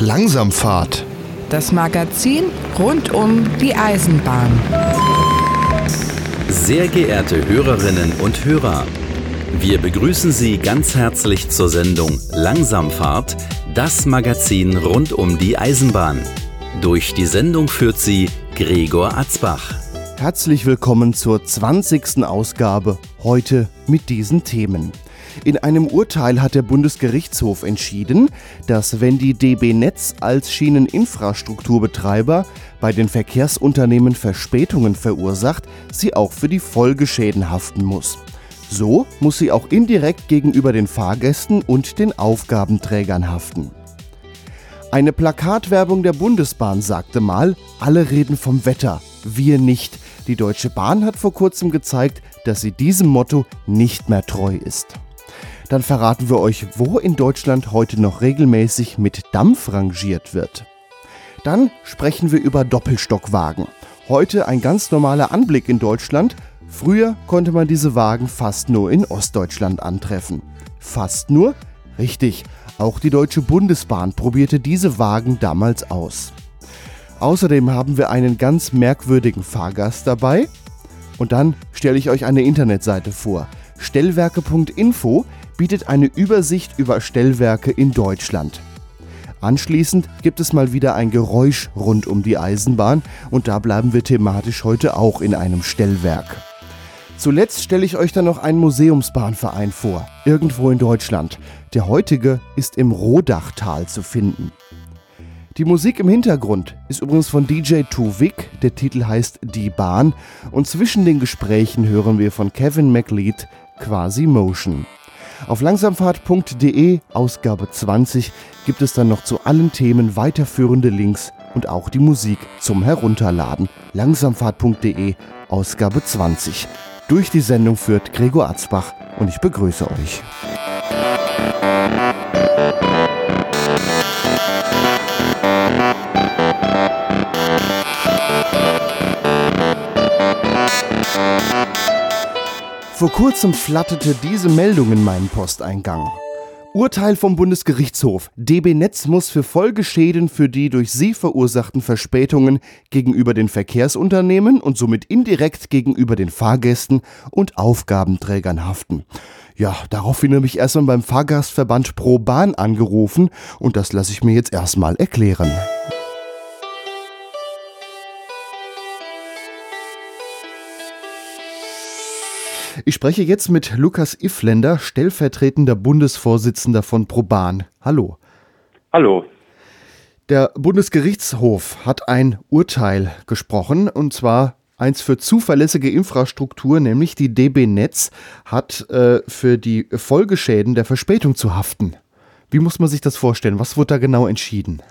Langsamfahrt. Das Magazin rund um die Eisenbahn. Sehr geehrte Hörerinnen und Hörer, wir begrüßen Sie ganz herzlich zur Sendung Langsamfahrt, das Magazin rund um die Eisenbahn. Durch die Sendung führt sie Gregor Atzbach. Herzlich willkommen zur 20. Ausgabe, heute mit diesen Themen. In einem Urteil hat der Bundesgerichtshof entschieden, dass wenn die DB Netz als Schieneninfrastrukturbetreiber bei den Verkehrsunternehmen Verspätungen verursacht, sie auch für die Folgeschäden haften muss. So muss sie auch indirekt gegenüber den Fahrgästen und den Aufgabenträgern haften. Eine Plakatwerbung der Bundesbahn sagte mal, alle reden vom Wetter, wir nicht. Die Deutsche Bahn hat vor kurzem gezeigt, dass sie diesem Motto nicht mehr treu ist. Dann verraten wir euch, wo in Deutschland heute noch regelmäßig mit Dampf rangiert wird. Dann sprechen wir über Doppelstockwagen. Heute ein ganz normaler Anblick in Deutschland. Früher konnte man diese Wagen fast nur in Ostdeutschland antreffen. Fast nur? Richtig, auch die Deutsche Bundesbahn probierte diese Wagen damals aus. Außerdem haben wir einen ganz merkwürdigen Fahrgast dabei. Und dann stelle ich euch eine Internetseite vor. Stellwerke.info bietet eine Übersicht über Stellwerke in Deutschland. Anschließend gibt es mal wieder ein Geräusch rund um die Eisenbahn und da bleiben wir thematisch heute auch in einem Stellwerk. Zuletzt stelle ich euch dann noch einen Museumsbahnverein vor, irgendwo in Deutschland. Der heutige ist im Rodachtal zu finden. Die Musik im Hintergrund ist übrigens von DJ Tuvik, der Titel heißt Die Bahn und zwischen den Gesprächen hören wir von Kevin McLeod Quasi Motion. Auf langsamfahrt.de, Ausgabe 20, gibt es dann noch zu allen Themen weiterführende Links und auch die Musik zum Herunterladen. Langsamfahrt.de, Ausgabe 20. Durch die Sendung führt Gregor Atzbach und ich begrüße euch. Vor kurzem flatterte diese Meldung in meinen Posteingang. Urteil vom Bundesgerichtshof. DB Netz muss für Folgeschäden für die durch sie verursachten Verspätungen gegenüber den Verkehrsunternehmen und somit indirekt gegenüber den Fahrgästen und Aufgabenträgern haften. Ja, daraufhin habe ich erstmal beim Fahrgastverband Pro Bahn angerufen und das lasse ich mir jetzt erstmal erklären. Ich spreche jetzt mit Lukas Ifländer, stellvertretender Bundesvorsitzender von ProBahn. Hallo. Hallo. Der Bundesgerichtshof hat ein Urteil gesprochen, und zwar eins für zuverlässige Infrastruktur, nämlich die DB Netz hat äh, für die Folgeschäden der Verspätung zu haften. Wie muss man sich das vorstellen? Was wurde da genau entschieden?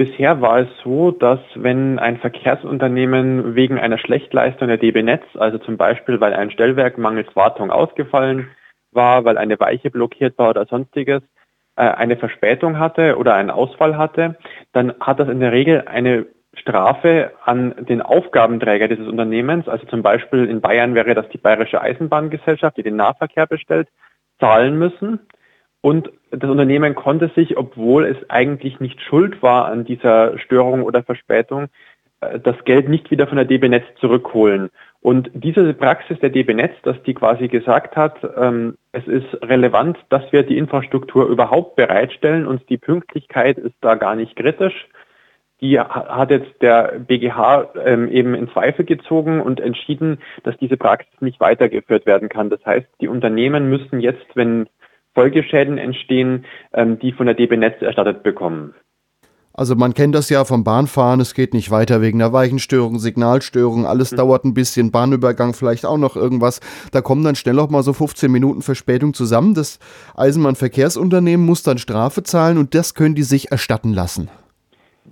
Bisher war es so, dass wenn ein Verkehrsunternehmen wegen einer Schlechtleistung der DB Netz, also zum Beispiel weil ein Stellwerk mangels Wartung ausgefallen war, weil eine Weiche blockiert war oder sonstiges, äh, eine Verspätung hatte oder einen Ausfall hatte, dann hat das in der Regel eine Strafe an den Aufgabenträger dieses Unternehmens, also zum Beispiel in Bayern wäre das die Bayerische Eisenbahngesellschaft, die den Nahverkehr bestellt, zahlen müssen. Und das Unternehmen konnte sich, obwohl es eigentlich nicht schuld war an dieser Störung oder Verspätung, äh, das Geld nicht wieder von der DB Netz zurückholen. Und diese Praxis der DB Netz, dass die quasi gesagt hat, ähm, es ist relevant, dass wir die Infrastruktur überhaupt bereitstellen und die Pünktlichkeit ist da gar nicht kritisch. Die hat jetzt der BGH ähm, eben in Zweifel gezogen und entschieden, dass diese Praxis nicht weitergeführt werden kann. Das heißt, die Unternehmen müssen jetzt, wenn Folgeschäden entstehen, ähm, die von der DB Netz erstattet bekommen. Also man kennt das ja vom Bahnfahren, es geht nicht weiter wegen der Weichenstörung, Signalstörung, alles mhm. dauert ein bisschen, Bahnübergang vielleicht auch noch irgendwas. Da kommen dann schnell auch mal so 15 Minuten Verspätung zusammen. Das Eisenbahnverkehrsunternehmen muss dann Strafe zahlen und das können die sich erstatten lassen.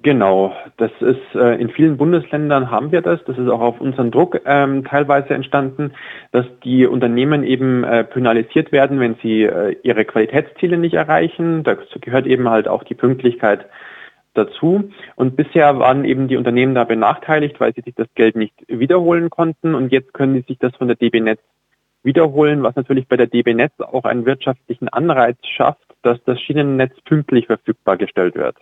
Genau, das ist äh, in vielen Bundesländern haben wir das. Das ist auch auf unseren Druck ähm, teilweise entstanden, dass die Unternehmen eben äh, penalisiert werden, wenn sie äh, ihre Qualitätsziele nicht erreichen. Dazu gehört eben halt auch die Pünktlichkeit dazu. Und bisher waren eben die Unternehmen da benachteiligt, weil sie sich das Geld nicht wiederholen konnten. Und jetzt können sie sich das von der DB Netz wiederholen, was natürlich bei der DB Netz auch einen wirtschaftlichen Anreiz schafft, dass das Schienennetz pünktlich verfügbar gestellt wird.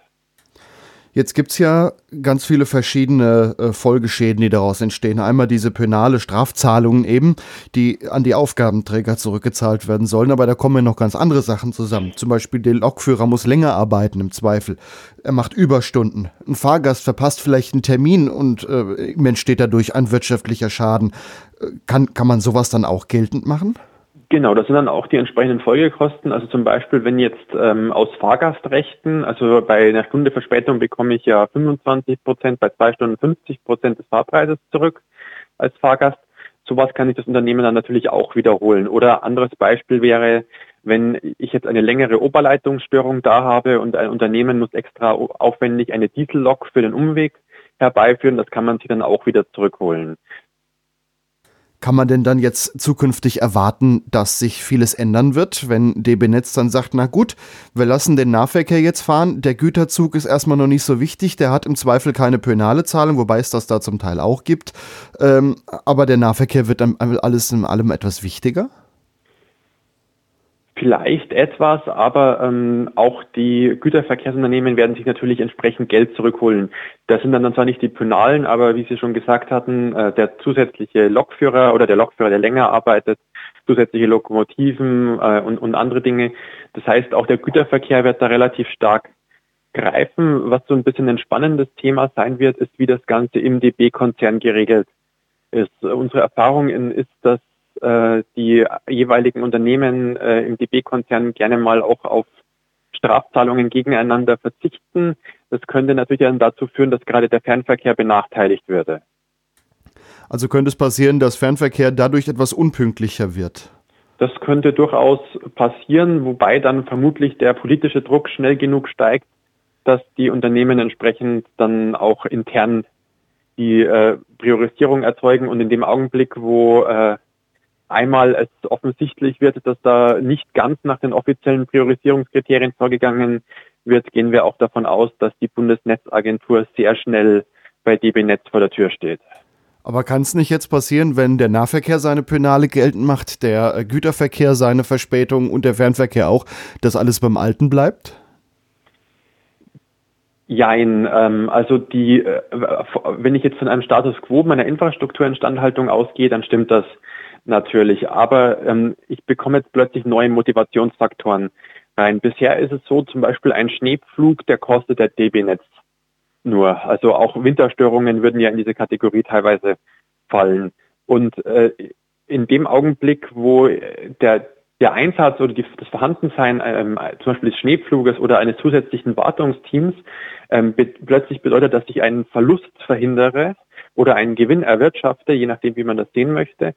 Jetzt gibt es ja ganz viele verschiedene äh, Folgeschäden, die daraus entstehen. Einmal diese penale Strafzahlungen eben, die an die Aufgabenträger zurückgezahlt werden sollen, aber da kommen ja noch ganz andere Sachen zusammen. Zum Beispiel der Lokführer muss länger arbeiten im Zweifel. Er macht Überstunden. Ein Fahrgast verpasst vielleicht einen Termin und äh, entsteht dadurch ein wirtschaftlicher Schaden. Äh, kann, kann man sowas dann auch geltend machen? Genau, das sind dann auch die entsprechenden Folgekosten. Also zum Beispiel, wenn jetzt ähm, aus Fahrgastrechten, also bei einer Stunde Verspätung bekomme ich ja 25 Prozent, bei zwei Stunden 50 Prozent des Fahrpreises zurück als Fahrgast. Sowas kann ich das Unternehmen dann natürlich auch wiederholen. Oder anderes Beispiel wäre, wenn ich jetzt eine längere Oberleitungsstörung da habe und ein Unternehmen muss extra aufwendig eine Diesellok für den Umweg herbeiführen, das kann man sich dann auch wieder zurückholen. Kann man denn dann jetzt zukünftig erwarten, dass sich vieles ändern wird, wenn DB Netz dann sagt, na gut, wir lassen den Nahverkehr jetzt fahren, der Güterzug ist erstmal noch nicht so wichtig, der hat im Zweifel keine penale Zahlung, wobei es das da zum Teil auch gibt, ähm, aber der Nahverkehr wird dann alles in allem etwas wichtiger? Vielleicht etwas, aber ähm, auch die Güterverkehrsunternehmen werden sich natürlich entsprechend Geld zurückholen. Das sind dann zwar nicht die Penalen, aber wie Sie schon gesagt hatten, äh, der zusätzliche Lokführer oder der Lokführer, der länger arbeitet, zusätzliche Lokomotiven äh, und, und andere Dinge. Das heißt, auch der Güterverkehr wird da relativ stark greifen. Was so ein bisschen ein spannendes Thema sein wird, ist, wie das Ganze im DB-Konzern geregelt ist. Unsere Erfahrung ist, dass äh, die jeweiligen Unternehmen äh, im DB-Konzern gerne mal auch auf Strafzahlungen gegeneinander verzichten. Das könnte natürlich dann dazu führen, dass gerade der Fernverkehr benachteiligt würde. Also könnte es passieren, dass Fernverkehr dadurch etwas unpünktlicher wird? Das könnte durchaus passieren, wobei dann vermutlich der politische Druck schnell genug steigt, dass die Unternehmen entsprechend dann auch intern die äh, Priorisierung erzeugen und in dem Augenblick, wo äh, einmal es offensichtlich wird, dass da nicht ganz nach den offiziellen Priorisierungskriterien vorgegangen wird, gehen wir auch davon aus, dass die Bundesnetzagentur sehr schnell bei DB Netz vor der Tür steht. Aber kann es nicht jetzt passieren, wenn der Nahverkehr seine Penale geltend macht, der Güterverkehr seine Verspätung und der Fernverkehr auch, dass alles beim Alten bleibt? Jein, ähm, also die, äh, wenn ich jetzt von einem Status quo meiner Infrastrukturinstandhaltung ausgehe, dann stimmt das natürlich. Aber ähm, ich bekomme jetzt plötzlich neue Motivationsfaktoren rein. Bisher ist es so, zum Beispiel ein Schneepflug, der kostet der DB-Netz nur. Also auch Winterstörungen würden ja in diese Kategorie teilweise fallen. Und äh, in dem Augenblick, wo der, der Einsatz oder die, das Vorhandensein ähm, zum Beispiel des Schneepfluges oder eines zusätzlichen Wartungsteams ähm, be plötzlich bedeutet, dass ich einen Verlust verhindere oder einen Gewinn erwirtschafte, je nachdem, wie man das sehen möchte,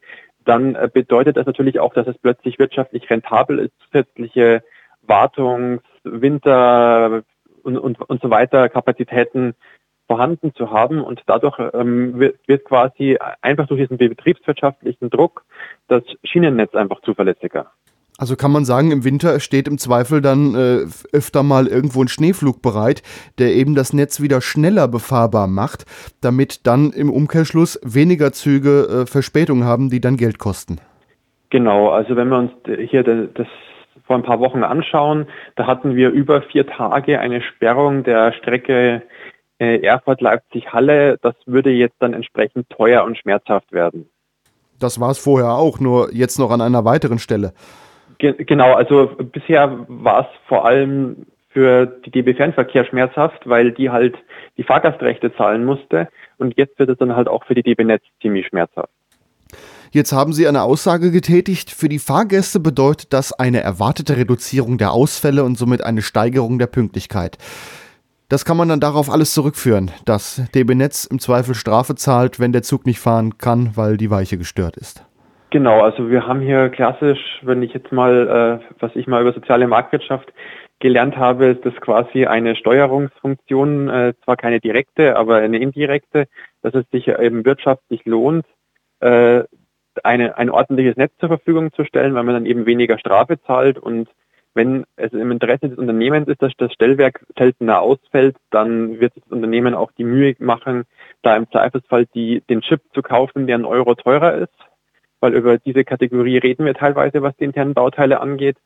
dann äh, bedeutet das natürlich auch, dass es plötzlich wirtschaftlich rentabel ist, zusätzliche Wartungs-, Winter- und, und, und so weiter Kapazitäten vorhanden zu haben. Und dadurch ähm, wird, wird quasi einfach durch diesen betriebswirtschaftlichen Druck das Schienennetz einfach zuverlässiger. Also kann man sagen, im Winter steht im Zweifel dann äh, öfter mal irgendwo ein Schneeflug bereit, der eben das Netz wieder schneller befahrbar macht, damit dann im Umkehrschluss weniger Züge äh, Verspätung haben, die dann Geld kosten. Genau, also wenn wir uns hier das vor ein paar Wochen anschauen, da hatten wir über vier Tage eine Sperrung der Strecke äh, Erfurt-Leipzig-Halle. Das würde jetzt dann entsprechend teuer und schmerzhaft werden. Das war es vorher auch, nur jetzt noch an einer weiteren Stelle. Genau, also bisher war es vor allem für die DB Fernverkehr schmerzhaft, weil die halt die Fahrgastrechte zahlen musste und jetzt wird es dann halt auch für die DB Netz ziemlich schmerzhaft. Jetzt haben Sie eine Aussage getätigt, für die Fahrgäste bedeutet das eine erwartete Reduzierung der Ausfälle und somit eine Steigerung der Pünktlichkeit. Das kann man dann darauf alles zurückführen, dass DB Netz im Zweifel Strafe zahlt, wenn der Zug nicht fahren kann, weil die Weiche gestört ist. Genau, also wir haben hier klassisch, wenn ich jetzt mal, äh, was ich mal über soziale Marktwirtschaft gelernt habe, ist das quasi eine Steuerungsfunktion, äh, zwar keine direkte, aber eine indirekte, dass es sich eben wirtschaftlich lohnt, äh, eine, ein ordentliches Netz zur Verfügung zu stellen, weil man dann eben weniger Strafe zahlt. Und wenn es im Interesse des Unternehmens ist, dass das Stellwerk seltener ausfällt, dann wird das Unternehmen auch die Mühe machen, da im Zweifelsfall die, den Chip zu kaufen, der ein Euro teurer ist weil über diese Kategorie reden wir teilweise, was die internen Bauteile angeht.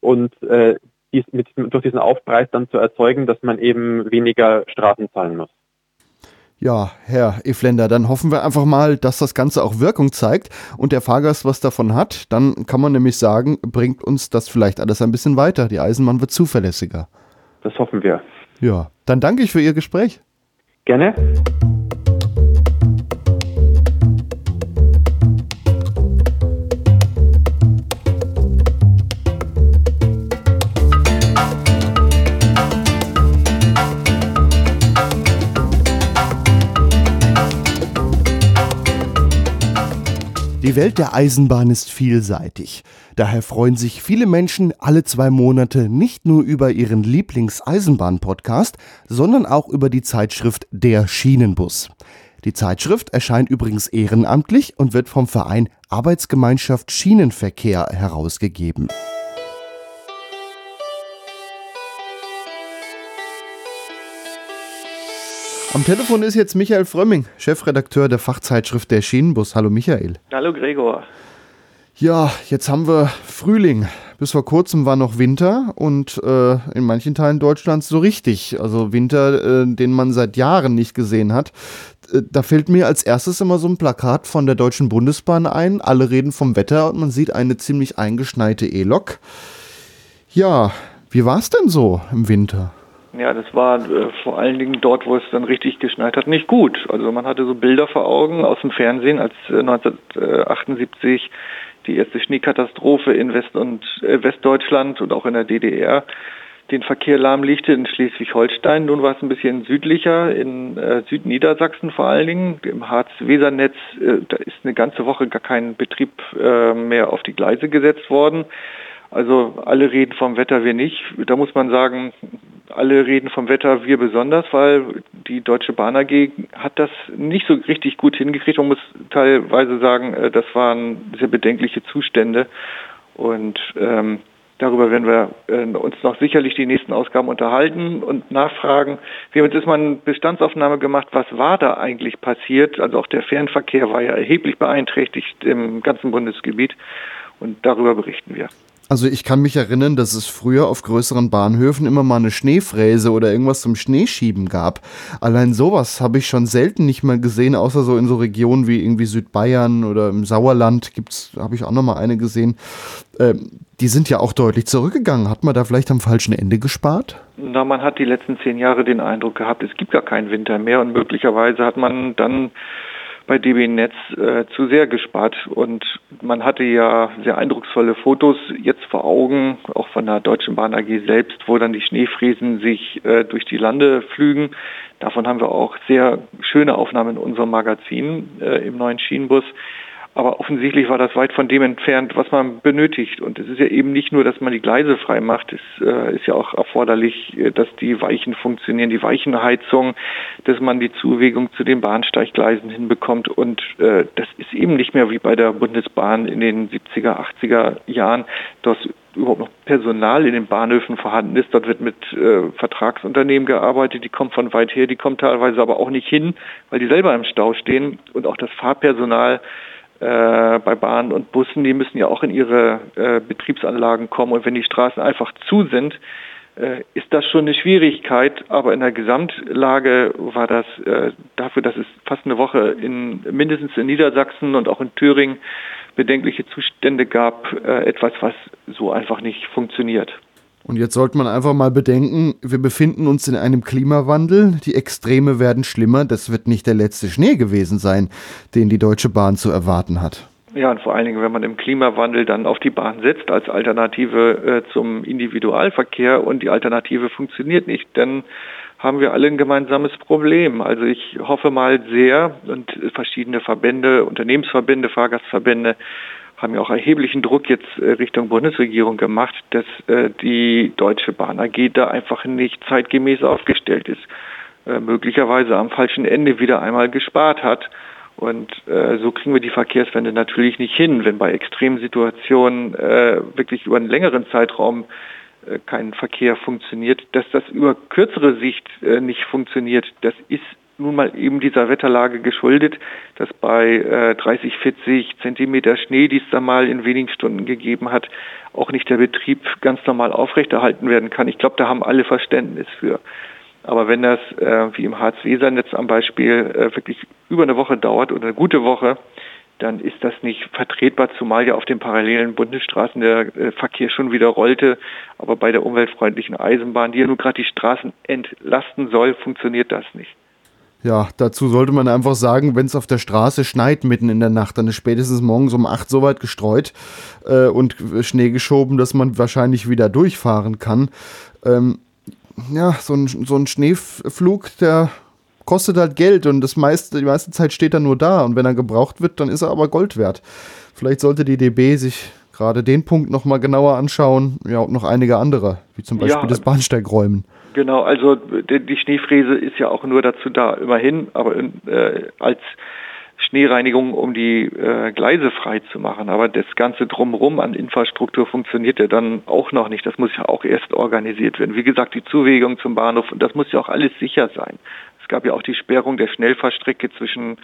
Und äh, dies, mit, durch diesen Aufpreis dann zu erzeugen, dass man eben weniger Strafen zahlen muss. Ja, Herr Eflender, dann hoffen wir einfach mal, dass das Ganze auch Wirkung zeigt und der Fahrgast was davon hat. Dann kann man nämlich sagen, bringt uns das vielleicht alles ein bisschen weiter. Die Eisenbahn wird zuverlässiger. Das hoffen wir. Ja, dann danke ich für Ihr Gespräch. Gerne. Die Welt der Eisenbahn ist vielseitig. Daher freuen sich viele Menschen alle zwei Monate nicht nur über ihren Lieblings-Eisenbahn-Podcast, sondern auch über die Zeitschrift Der Schienenbus. Die Zeitschrift erscheint übrigens ehrenamtlich und wird vom Verein Arbeitsgemeinschaft Schienenverkehr herausgegeben. Am Telefon ist jetzt Michael Frömming, Chefredakteur der Fachzeitschrift Der Schienenbus. Hallo Michael. Hallo Gregor. Ja, jetzt haben wir Frühling. Bis vor kurzem war noch Winter und äh, in manchen Teilen Deutschlands so richtig. Also Winter, äh, den man seit Jahren nicht gesehen hat. Äh, da fällt mir als erstes immer so ein Plakat von der Deutschen Bundesbahn ein. Alle reden vom Wetter und man sieht eine ziemlich eingeschneite E-Lok. Ja, wie war es denn so im Winter? Ja, das war äh, vor allen Dingen dort, wo es dann richtig geschneit hat, nicht gut. Also man hatte so Bilder vor Augen aus dem Fernsehen, als äh, 1978 die erste Schneekatastrophe in West- und äh, Westdeutschland und auch in der DDR den Verkehr lahmlegte in Schleswig-Holstein. Nun war es ein bisschen südlicher, in äh, Südniedersachsen vor allen Dingen, im Harz-Weser-Netz. Äh, da ist eine ganze Woche gar kein Betrieb äh, mehr auf die Gleise gesetzt worden. Also alle reden vom Wetter, wir nicht. Da muss man sagen, alle reden vom Wetter, wir besonders, weil die Deutsche Bahn AG hat das nicht so richtig gut hingekriegt. Man muss teilweise sagen, äh, das waren sehr bedenkliche Zustände. Und ähm, darüber werden wir äh, uns noch sicherlich die nächsten Ausgaben unterhalten und nachfragen. Wir haben jetzt mal eine Bestandsaufnahme gemacht, was war da eigentlich passiert. Also auch der Fernverkehr war ja erheblich beeinträchtigt im ganzen Bundesgebiet. Und darüber berichten wir. Also ich kann mich erinnern, dass es früher auf größeren Bahnhöfen immer mal eine Schneefräse oder irgendwas zum Schneeschieben gab. Allein sowas habe ich schon selten nicht mal gesehen, außer so in so Regionen wie irgendwie Südbayern oder im Sauerland gibt's, habe ich auch noch mal eine gesehen. Ähm, die sind ja auch deutlich zurückgegangen. Hat man da vielleicht am falschen Ende gespart? Na, man hat die letzten zehn Jahre den Eindruck gehabt, es gibt gar keinen Winter mehr und möglicherweise hat man dann bei DB Netz äh, zu sehr gespart. Und man hatte ja sehr eindrucksvolle Fotos jetzt vor Augen, auch von der Deutschen Bahn AG selbst, wo dann die Schneefriesen sich äh, durch die Lande flügen. Davon haben wir auch sehr schöne Aufnahmen in unserem Magazin äh, im neuen Schienenbus. Aber offensichtlich war das weit von dem entfernt, was man benötigt. Und es ist ja eben nicht nur, dass man die Gleise frei macht. Es äh, ist ja auch erforderlich, äh, dass die Weichen funktionieren, die Weichenheizung, dass man die Zuwegung zu den Bahnsteiggleisen hinbekommt. Und äh, das ist eben nicht mehr wie bei der Bundesbahn in den 70er, 80er Jahren, dass überhaupt noch Personal in den Bahnhöfen vorhanden ist. Dort wird mit äh, Vertragsunternehmen gearbeitet, die kommen von weit her, die kommen teilweise aber auch nicht hin, weil die selber im Stau stehen und auch das Fahrpersonal äh, bei Bahnen und Bussen, die müssen ja auch in ihre äh, Betriebsanlagen kommen. Und wenn die Straßen einfach zu sind, äh, ist das schon eine Schwierigkeit. Aber in der Gesamtlage war das äh, dafür, dass es fast eine Woche in mindestens in Niedersachsen und auch in Thüringen bedenkliche Zustände gab, äh, etwas, was so einfach nicht funktioniert. Und jetzt sollte man einfach mal bedenken, wir befinden uns in einem Klimawandel, die Extreme werden schlimmer, das wird nicht der letzte Schnee gewesen sein, den die Deutsche Bahn zu erwarten hat. Ja, und vor allen Dingen, wenn man im Klimawandel dann auf die Bahn setzt als Alternative äh, zum Individualverkehr und die Alternative funktioniert nicht, dann haben wir alle ein gemeinsames Problem. Also ich hoffe mal sehr und verschiedene Verbände, Unternehmensverbände, Fahrgastverbände haben ja auch erheblichen Druck jetzt äh, Richtung Bundesregierung gemacht, dass äh, die Deutsche Bahn AG da einfach nicht zeitgemäß aufgestellt ist, äh, möglicherweise am falschen Ende wieder einmal gespart hat. Und so kriegen wir die Verkehrswende natürlich nicht hin, wenn bei extremen Situationen wirklich über einen längeren Zeitraum kein Verkehr funktioniert. Dass das über kürzere Sicht nicht funktioniert, das ist nun mal eben dieser Wetterlage geschuldet, dass bei äh, 30, 40 Zentimeter Schnee, die es da mal in wenigen Stunden gegeben hat, auch nicht der Betrieb ganz normal aufrechterhalten werden kann. Ich glaube, da haben alle Verständnis für. Aber wenn das äh, wie im Harz-Weser-Netz am Beispiel äh, wirklich über eine Woche dauert oder eine gute Woche, dann ist das nicht vertretbar, zumal ja auf den parallelen Bundesstraßen der äh, Verkehr schon wieder rollte. Aber bei der umweltfreundlichen Eisenbahn, die ja nun gerade die Straßen entlasten soll, funktioniert das nicht. Ja, dazu sollte man einfach sagen, wenn es auf der Straße schneit mitten in der Nacht, dann ist spätestens morgens um acht so weit gestreut äh, und Schnee geschoben, dass man wahrscheinlich wieder durchfahren kann. Ähm, ja, so ein, so ein Schneeflug, der kostet halt Geld und das meiste, die meiste Zeit steht er nur da und wenn er gebraucht wird, dann ist er aber Gold wert. Vielleicht sollte die DB sich gerade den Punkt nochmal genauer anschauen, ja und noch einige andere, wie zum Beispiel ja, das Bahnsteigräumen. Genau, also die Schneefräse ist ja auch nur dazu da, immerhin, aber äh, als Schneereinigung, um die äh, Gleise frei zu machen. Aber das Ganze drumherum an Infrastruktur funktioniert ja dann auch noch nicht. Das muss ja auch erst organisiert werden. Wie gesagt, die Zuwegung zum Bahnhof, und das muss ja auch alles sicher sein. Es gab ja auch die Sperrung der Schnellfahrstrecke zwischen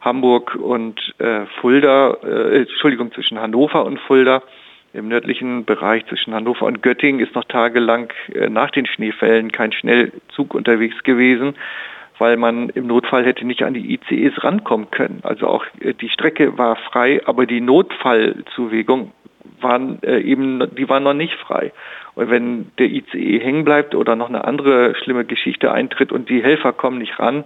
Hamburg und äh, Fulda, äh, Entschuldigung, zwischen Hannover und Fulda. Im nördlichen Bereich zwischen Hannover und Göttingen ist noch tagelang äh, nach den Schneefällen kein Schnellzug unterwegs gewesen weil man im Notfall hätte nicht an die ICEs rankommen können. Also auch äh, die Strecke war frei, aber die Notfallzuwegung waren äh, eben, die waren noch nicht frei. Und wenn der ICE hängen bleibt oder noch eine andere schlimme Geschichte eintritt und die Helfer kommen nicht ran,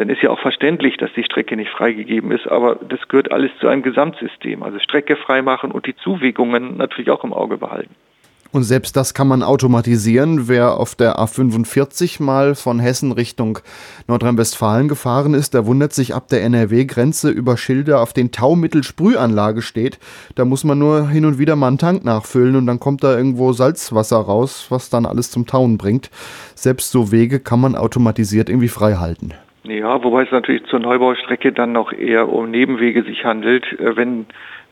dann ist ja auch verständlich, dass die Strecke nicht freigegeben ist. Aber das gehört alles zu einem Gesamtsystem. Also Strecke freimachen und die Zuwegungen natürlich auch im Auge behalten. Und selbst das kann man automatisieren. Wer auf der A45 mal von Hessen Richtung Nordrhein-Westfalen gefahren ist, der wundert sich ab der NRW-Grenze über Schilder auf den Taumittelsprühanlage steht. Da muss man nur hin und wieder mal einen Tank nachfüllen und dann kommt da irgendwo Salzwasser raus, was dann alles zum Tauen bringt. Selbst so Wege kann man automatisiert irgendwie frei halten. Ja, wobei es natürlich zur Neubaustrecke dann noch eher um Nebenwege sich handelt. Äh, wenn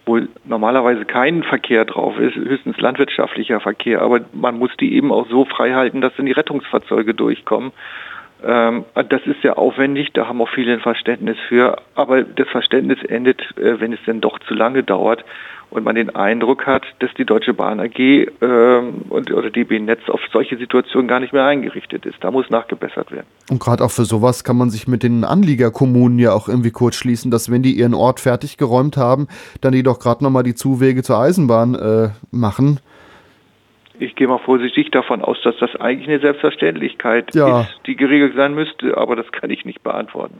wo normalerweise kein Verkehr drauf ist, höchstens landwirtschaftlicher Verkehr, aber man muss die eben auch so frei halten, dass dann die Rettungsfahrzeuge durchkommen. Ähm, das ist sehr aufwendig, da haben auch viele ein Verständnis für, aber das Verständnis endet, äh, wenn es denn doch zu lange dauert und man den Eindruck hat, dass die Deutsche Bahn AG ähm, und, oder DB Netz auf solche Situationen gar nicht mehr eingerichtet ist. Da muss nachgebessert werden. Und gerade auch für sowas kann man sich mit den Anliegerkommunen ja auch irgendwie kurz schließen, dass wenn die ihren Ort fertig geräumt haben, dann die doch gerade nochmal die Zuwege zur Eisenbahn äh, machen. Ich gehe mal vorsichtig davon aus, dass das eigentlich eine Selbstverständlichkeit ja. ist, die geregelt sein müsste, aber das kann ich nicht beantworten.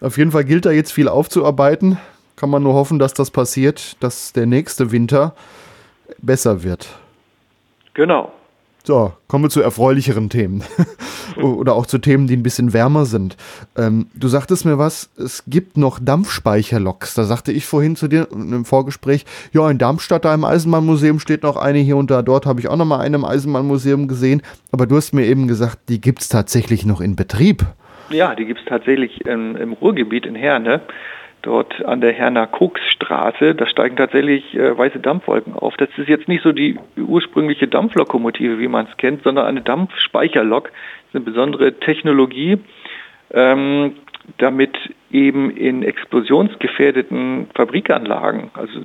Auf jeden Fall gilt da jetzt viel aufzuarbeiten kann man nur hoffen, dass das passiert, dass der nächste Winter besser wird. Genau. So, kommen wir zu erfreulicheren Themen. Oder auch zu Themen, die ein bisschen wärmer sind. Ähm, du sagtest mir was, es gibt noch Dampfspeicherloks. Da sagte ich vorhin zu dir im Vorgespräch, ja, in Darmstadt, da im Eisenbahnmuseum steht noch eine hier und da. Dort habe ich auch noch mal eine im Eisenbahnmuseum gesehen. Aber du hast mir eben gesagt, die gibt es tatsächlich noch in Betrieb. Ja, die gibt es tatsächlich im, im Ruhrgebiet in Herne dort an der Herner-Koks-Straße, da steigen tatsächlich äh, weiße Dampfwolken auf. Das ist jetzt nicht so die ursprüngliche Dampflokomotive, wie man es kennt, sondern eine Dampfspeicherlok. Das ist eine besondere Technologie, ähm, damit eben in explosionsgefährdeten Fabrikanlagen, also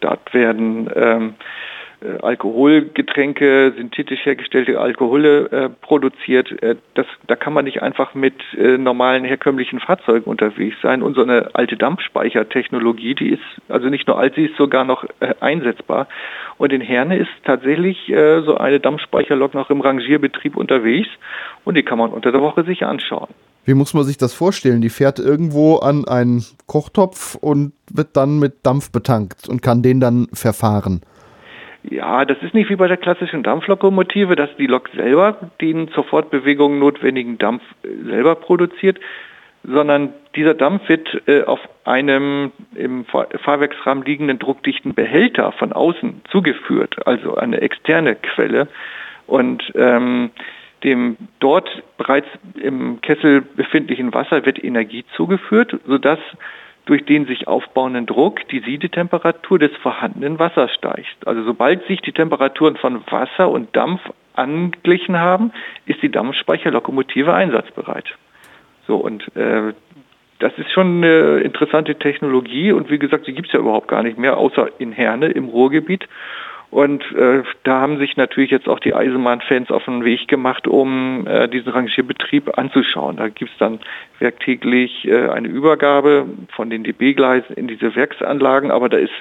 dort werden ähm, äh, Alkoholgetränke, synthetisch hergestellte Alkohole äh, produziert. Äh, das, da kann man nicht einfach mit äh, normalen herkömmlichen Fahrzeugen unterwegs sein. Und so eine alte Dampfspeichertechnologie, die ist also nicht nur alt, sie ist sogar noch äh, einsetzbar. Und in Herne ist tatsächlich äh, so eine Dampfspeicherlok noch im Rangierbetrieb unterwegs und die kann man unter der Woche sich anschauen. Wie muss man sich das vorstellen? Die fährt irgendwo an einen Kochtopf und wird dann mit Dampf betankt und kann den dann verfahren. Ja, das ist nicht wie bei der klassischen Dampflokomotive, dass die Lok selber den zur Fortbewegung notwendigen Dampf äh, selber produziert, sondern dieser Dampf wird äh, auf einem im Fahrwerksrahmen liegenden druckdichten Behälter von außen zugeführt, also eine externe Quelle. Und ähm, dem dort bereits im Kessel befindlichen Wasser wird Energie zugeführt, sodass durch den sich aufbauenden Druck die Siedetemperatur des vorhandenen Wassers steigt. Also sobald sich die Temperaturen von Wasser und Dampf angeglichen haben, ist die Dampfspeicherlokomotive einsatzbereit. So, und äh, das ist schon eine interessante Technologie und wie gesagt, die gibt es ja überhaupt gar nicht mehr, außer in Herne im Ruhrgebiet. Und äh, da haben sich natürlich jetzt auch die Eisenbahnfans auf den Weg gemacht, um äh, diesen Rangierbetrieb anzuschauen. Da gibt's dann werktäglich äh, eine Übergabe von den DB-Gleisen in diese Werksanlagen, aber da ist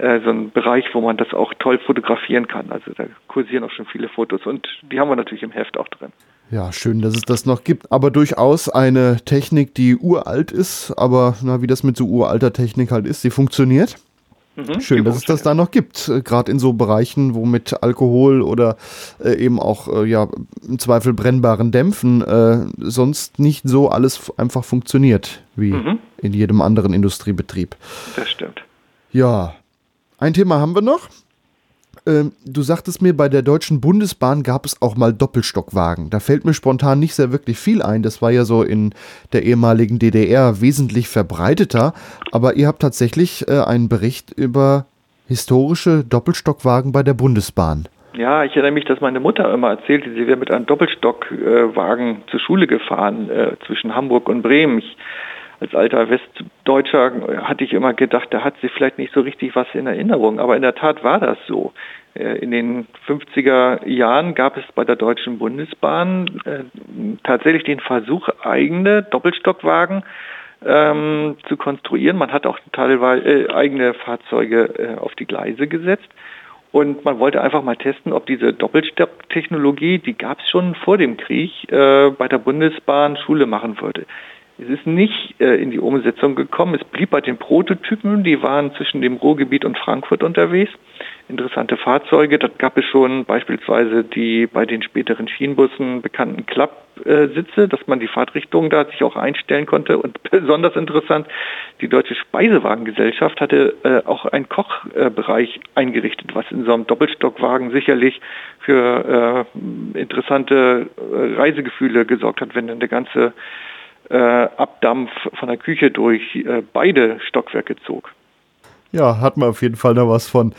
äh, so ein Bereich, wo man das auch toll fotografieren kann. Also da kursieren auch schon viele Fotos und die haben wir natürlich im Heft auch drin. Ja, schön, dass es das noch gibt. Aber durchaus eine Technik, die uralt ist, aber na, wie das mit so uralter Technik halt ist, sie funktioniert. Mhm, Schön, dass es das da noch gibt, äh, gerade in so Bereichen, wo mit Alkohol oder äh, eben auch äh, ja im Zweifel brennbaren Dämpfen äh, sonst nicht so alles einfach funktioniert wie mhm. in jedem anderen Industriebetrieb. Das stimmt. Ja, ein Thema haben wir noch. Ähm, du sagtest mir, bei der Deutschen Bundesbahn gab es auch mal Doppelstockwagen. Da fällt mir spontan nicht sehr wirklich viel ein. Das war ja so in der ehemaligen DDR wesentlich verbreiteter. Aber ihr habt tatsächlich äh, einen Bericht über historische Doppelstockwagen bei der Bundesbahn. Ja, ich erinnere mich, dass meine Mutter immer erzählte, sie wäre mit einem Doppelstockwagen äh, zur Schule gefahren äh, zwischen Hamburg und Bremen. Ich als alter Westdeutscher hatte ich immer gedacht, da hat sie vielleicht nicht so richtig was in Erinnerung. Aber in der Tat war das so. Äh, in den 50er Jahren gab es bei der Deutschen Bundesbahn äh, tatsächlich den Versuch, eigene Doppelstockwagen ähm, zu konstruieren. Man hat auch teilweise äh, eigene Fahrzeuge äh, auf die Gleise gesetzt. Und man wollte einfach mal testen, ob diese Doppelstocktechnologie, die gab es schon vor dem Krieg, äh, bei der Bundesbahn Schule machen würde. Es ist nicht äh, in die Umsetzung gekommen. Es blieb bei den Prototypen. Die waren zwischen dem Ruhrgebiet und Frankfurt unterwegs. Interessante Fahrzeuge. Das gab es schon beispielsweise die bei den späteren Schienenbussen bekannten Klappsitze, dass man die Fahrtrichtung da sich auch einstellen konnte. Und besonders interessant, die Deutsche Speisewagengesellschaft hatte äh, auch einen Kochbereich eingerichtet, was in so einem Doppelstockwagen sicherlich für äh, interessante äh, Reisegefühle gesorgt hat, wenn dann der ganze äh, Abdampf von der Küche durch äh, beide Stockwerke zog. Ja, hat man auf jeden Fall noch was von.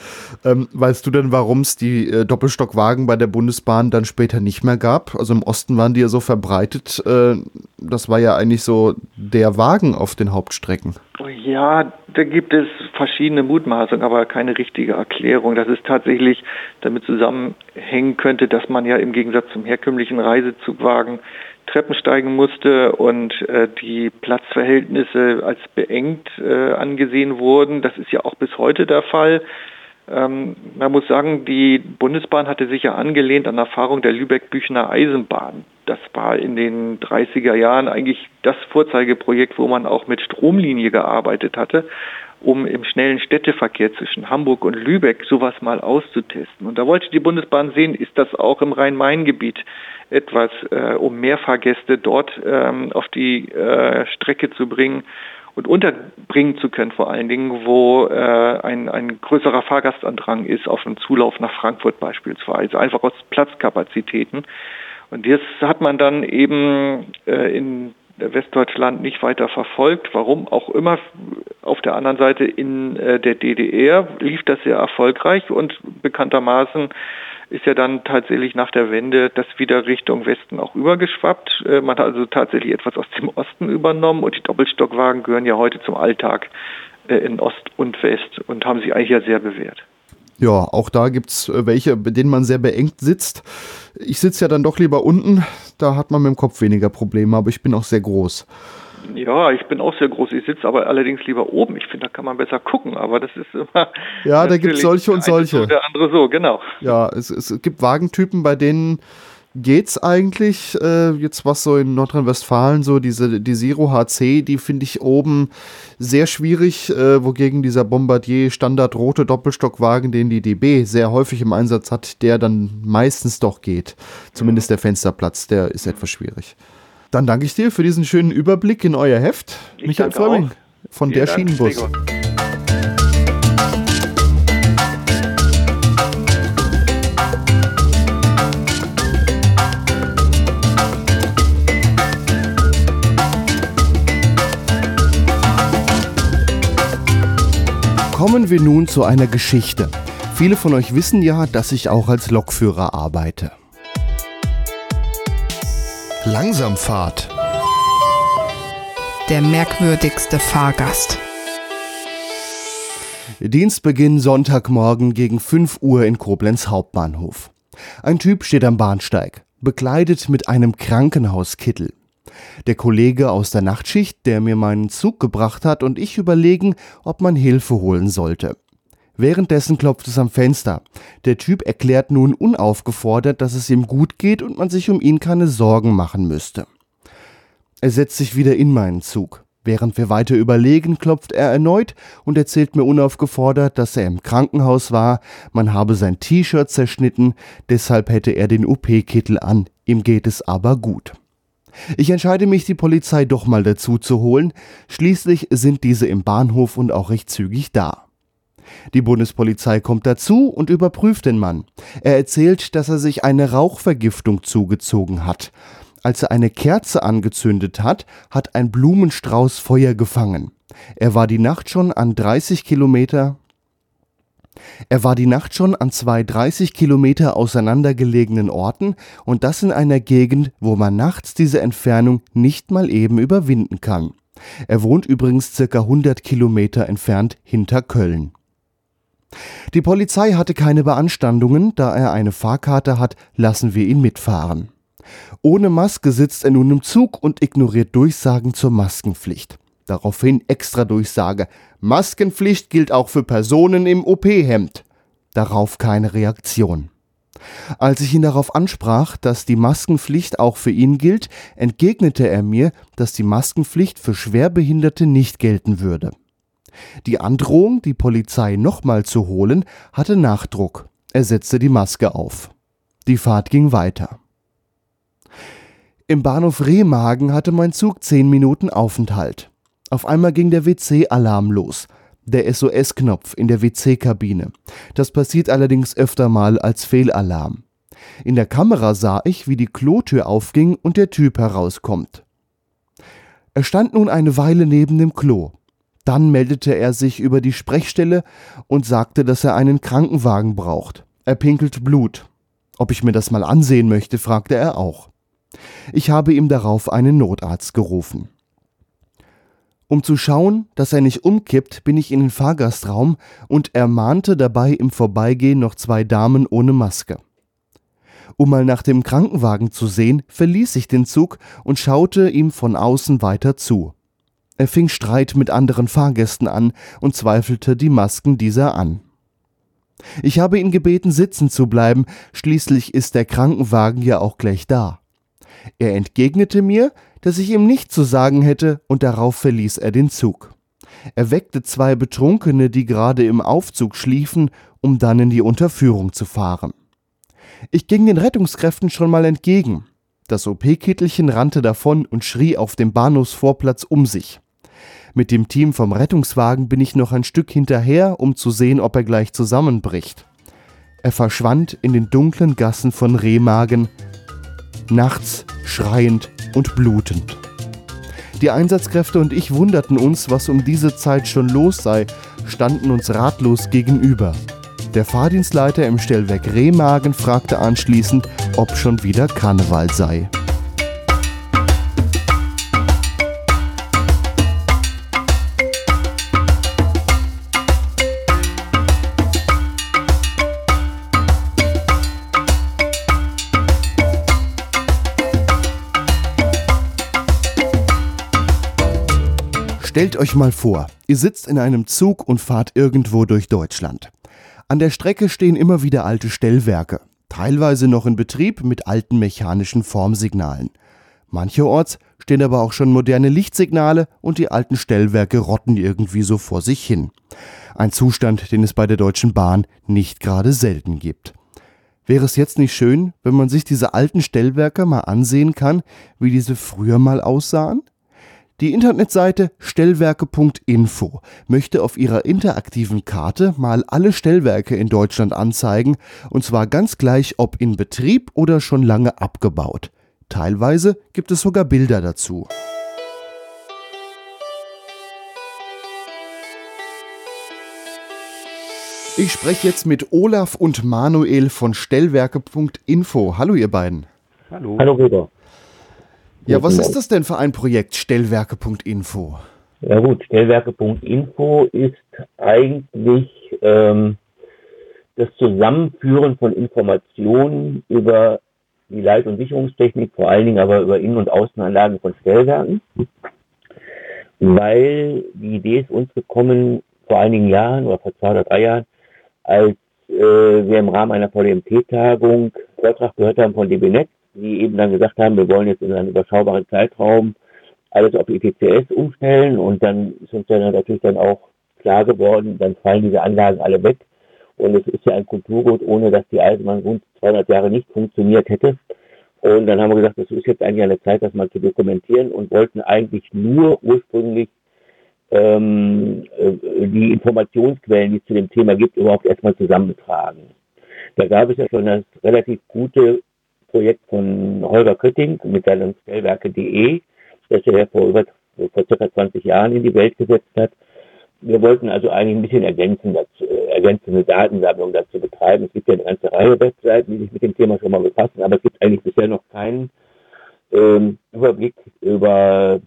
Ähm, weißt du denn, warum es die äh, Doppelstockwagen bei der Bundesbahn dann später nicht mehr gab? Also im Osten waren die ja so verbreitet. Äh, das war ja eigentlich so der Wagen auf den Hauptstrecken. Ja, da gibt es verschiedene Mutmaßungen, aber keine richtige Erklärung. Dass es tatsächlich damit zusammenhängen könnte, dass man ja im Gegensatz zum herkömmlichen Reisezugwagen Treppen steigen musste und äh, die Platzverhältnisse als beengt äh, angesehen wurden. Das ist ja auch bis heute der Fall. Ähm, man muss sagen, die Bundesbahn hatte sich ja angelehnt an Erfahrung der Lübeck-Büchner Eisenbahn. Das war in den 30er Jahren eigentlich das Vorzeigeprojekt, wo man auch mit Stromlinie gearbeitet hatte, um im schnellen Städteverkehr zwischen Hamburg und Lübeck sowas mal auszutesten. Und da wollte die Bundesbahn sehen, ist das auch im Rhein-Main-Gebiet etwas, äh, um mehr Fahrgäste dort ähm, auf die äh, Strecke zu bringen und unterbringen zu können, vor allen Dingen, wo äh, ein, ein größerer Fahrgastandrang ist auf einem Zulauf nach Frankfurt beispielsweise, einfach aus Platzkapazitäten. Und das hat man dann eben äh, in Westdeutschland nicht weiter verfolgt, warum auch immer. Auf der anderen Seite in äh, der DDR lief das sehr erfolgreich und bekanntermaßen ist ja dann tatsächlich nach der Wende das wieder Richtung Westen auch übergeschwappt. Äh, man hat also tatsächlich etwas aus dem Osten übernommen und die Doppelstockwagen gehören ja heute zum Alltag äh, in Ost und West und haben sich eigentlich ja sehr bewährt. Ja, auch da gibt es äh, welche, bei denen man sehr beengt sitzt. Ich sitze ja dann doch lieber unten, da hat man mit dem Kopf weniger Probleme, aber ich bin auch sehr groß. Ja, ich bin auch sehr groß. Ich sitze aber allerdings lieber oben. Ich finde, da kann man besser gucken, aber das ist immer. Ja, da gibt es solche und solche. So, der andere so, genau. Ja, es, es gibt Wagentypen, bei denen geht's eigentlich. Äh, jetzt was so in Nordrhein-Westfalen, so diese die Zero HC, die finde ich oben sehr schwierig, äh, wogegen dieser Bombardier Standard rote Doppelstockwagen, den die DB sehr häufig im Einsatz hat, der dann meistens doch geht. Zumindest der Fensterplatz, der ist etwas schwierig. Dann danke ich dir für diesen schönen Überblick in euer Heft. Ich Michael Frömming von Vielen der Dank, Schienenbus. Gregor. Kommen wir nun zu einer Geschichte. Viele von euch wissen ja, dass ich auch als Lokführer arbeite. Langsamfahrt. der merkwürdigste Fahrgast. Dienstbeginn Sonntagmorgen gegen 5 Uhr in Koblenz Hauptbahnhof. Ein Typ steht am Bahnsteig, bekleidet mit einem Krankenhauskittel. Der Kollege aus der Nachtschicht, der mir meinen Zug gebracht hat, und ich überlegen, ob man Hilfe holen sollte. Währenddessen klopft es am Fenster. Der Typ erklärt nun unaufgefordert, dass es ihm gut geht und man sich um ihn keine Sorgen machen müsste. Er setzt sich wieder in meinen Zug. Während wir weiter überlegen, klopft er erneut und erzählt mir unaufgefordert, dass er im Krankenhaus war, man habe sein T-Shirt zerschnitten, deshalb hätte er den OP-Kittel an, ihm geht es aber gut. Ich entscheide mich, die Polizei doch mal dazu zu holen, schließlich sind diese im Bahnhof und auch recht zügig da. Die Bundespolizei kommt dazu und überprüft den Mann. Er erzählt, dass er sich eine Rauchvergiftung zugezogen hat. Als er eine Kerze angezündet hat, hat ein Blumenstrauß Feuer gefangen. Er war die Nacht schon an 30 Kilometer er war die Nacht schon an zwei 30 Kilometer auseinandergelegenen Orten und das in einer Gegend, wo man nachts diese Entfernung nicht mal eben überwinden kann. Er wohnt übrigens circa 100 Kilometer entfernt hinter Köln. Die Polizei hatte keine Beanstandungen, da er eine Fahrkarte hat, lassen wir ihn mitfahren. Ohne Maske sitzt er nun im Zug und ignoriert Durchsagen zur Maskenpflicht. Daraufhin extra Durchsage. Maskenpflicht gilt auch für Personen im OP-Hemd. Darauf keine Reaktion. Als ich ihn darauf ansprach, dass die Maskenpflicht auch für ihn gilt, entgegnete er mir, dass die Maskenpflicht für Schwerbehinderte nicht gelten würde. Die Androhung, die Polizei nochmal zu holen, hatte Nachdruck. Er setzte die Maske auf. Die Fahrt ging weiter. Im Bahnhof Remagen hatte mein Zug zehn Minuten Aufenthalt. Auf einmal ging der WC-Alarm los. Der SOS-Knopf in der WC-Kabine. Das passiert allerdings öfter mal als Fehlalarm. In der Kamera sah ich, wie die Klotür aufging und der Typ herauskommt. Er stand nun eine Weile neben dem Klo. Dann meldete er sich über die Sprechstelle und sagte, dass er einen Krankenwagen braucht. Er pinkelt Blut. Ob ich mir das mal ansehen möchte, fragte er auch. Ich habe ihm darauf einen Notarzt gerufen. Um zu schauen, dass er nicht umkippt, bin ich in den Fahrgastraum und ermahnte dabei im Vorbeigehen noch zwei Damen ohne Maske. Um mal nach dem Krankenwagen zu sehen, verließ ich den Zug und schaute ihm von außen weiter zu. Er fing Streit mit anderen Fahrgästen an und zweifelte die Masken dieser an. Ich habe ihn gebeten, sitzen zu bleiben, schließlich ist der Krankenwagen ja auch gleich da. Er entgegnete mir, dass ich ihm nichts zu sagen hätte, und darauf verließ er den Zug. Er weckte zwei Betrunkene, die gerade im Aufzug schliefen, um dann in die Unterführung zu fahren. Ich ging den Rettungskräften schon mal entgegen. Das OP-Kittelchen rannte davon und schrie auf dem Bahnhofsvorplatz um sich. Mit dem Team vom Rettungswagen bin ich noch ein Stück hinterher, um zu sehen, ob er gleich zusammenbricht. Er verschwand in den dunklen Gassen von Remagen, nachts schreiend und blutend. Die Einsatzkräfte und ich wunderten uns, was um diese Zeit schon los sei, standen uns ratlos gegenüber. Der Fahrdienstleiter im Stellwerk Remagen fragte anschließend, ob schon wieder Karneval sei. Stellt euch mal vor, ihr sitzt in einem Zug und fahrt irgendwo durch Deutschland. An der Strecke stehen immer wieder alte Stellwerke, teilweise noch in Betrieb mit alten mechanischen Formsignalen. Mancherorts stehen aber auch schon moderne Lichtsignale und die alten Stellwerke rotten irgendwie so vor sich hin. Ein Zustand, den es bei der Deutschen Bahn nicht gerade selten gibt. Wäre es jetzt nicht schön, wenn man sich diese alten Stellwerke mal ansehen kann, wie diese früher mal aussahen? Die Internetseite stellwerke.info möchte auf ihrer interaktiven Karte mal alle Stellwerke in Deutschland anzeigen, und zwar ganz gleich ob in Betrieb oder schon lange abgebaut. Teilweise gibt es sogar Bilder dazu. Ich spreche jetzt mit Olaf und Manuel von stellwerke.info. Hallo ihr beiden. Hallo. Hallo Rüder. Ja, was ist das denn für ein Projekt Stellwerke.info? Ja gut, Stellwerke.info ist eigentlich ähm, das Zusammenführen von Informationen über die Leit- und Sicherungstechnik, vor allen Dingen aber über Innen- und Außenanlagen von Stellwerken, weil die Idee ist uns gekommen vor einigen Jahren oder vor zwei oder drei Jahren, als äh, wir im Rahmen einer VDMT-Tagung Vortrag gehört haben von DB Netz, die eben dann gesagt haben, wir wollen jetzt in einem überschaubaren Zeitraum alles auf ETCS umstellen und dann ist uns dann natürlich dann auch klar geworden, dann fallen diese Anlagen alle weg und es ist ja ein Kulturgut, ohne dass die Eisenbahn rund 200 Jahre nicht funktioniert hätte. Und dann haben wir gesagt, das ist jetzt eigentlich eine Zeit, das mal zu dokumentieren und wollten eigentlich nur ursprünglich ähm, äh, die Informationsquellen, die es zu dem Thema gibt, überhaupt erstmal zusammentragen. Da gab es ja schon das relativ gute Projekt von Holger Kötting mit seinem Stellwerke.de, das er vor über vor circa 20 Jahren in die Welt gesetzt hat. Wir wollten also eigentlich ein bisschen ergänzen dazu, äh, ergänzende Datensammlung dazu betreiben. Es gibt ja eine ganze Reihe Webseiten, die sich mit dem Thema schon mal befassen, aber es gibt eigentlich bisher noch keinen ähm, Überblick über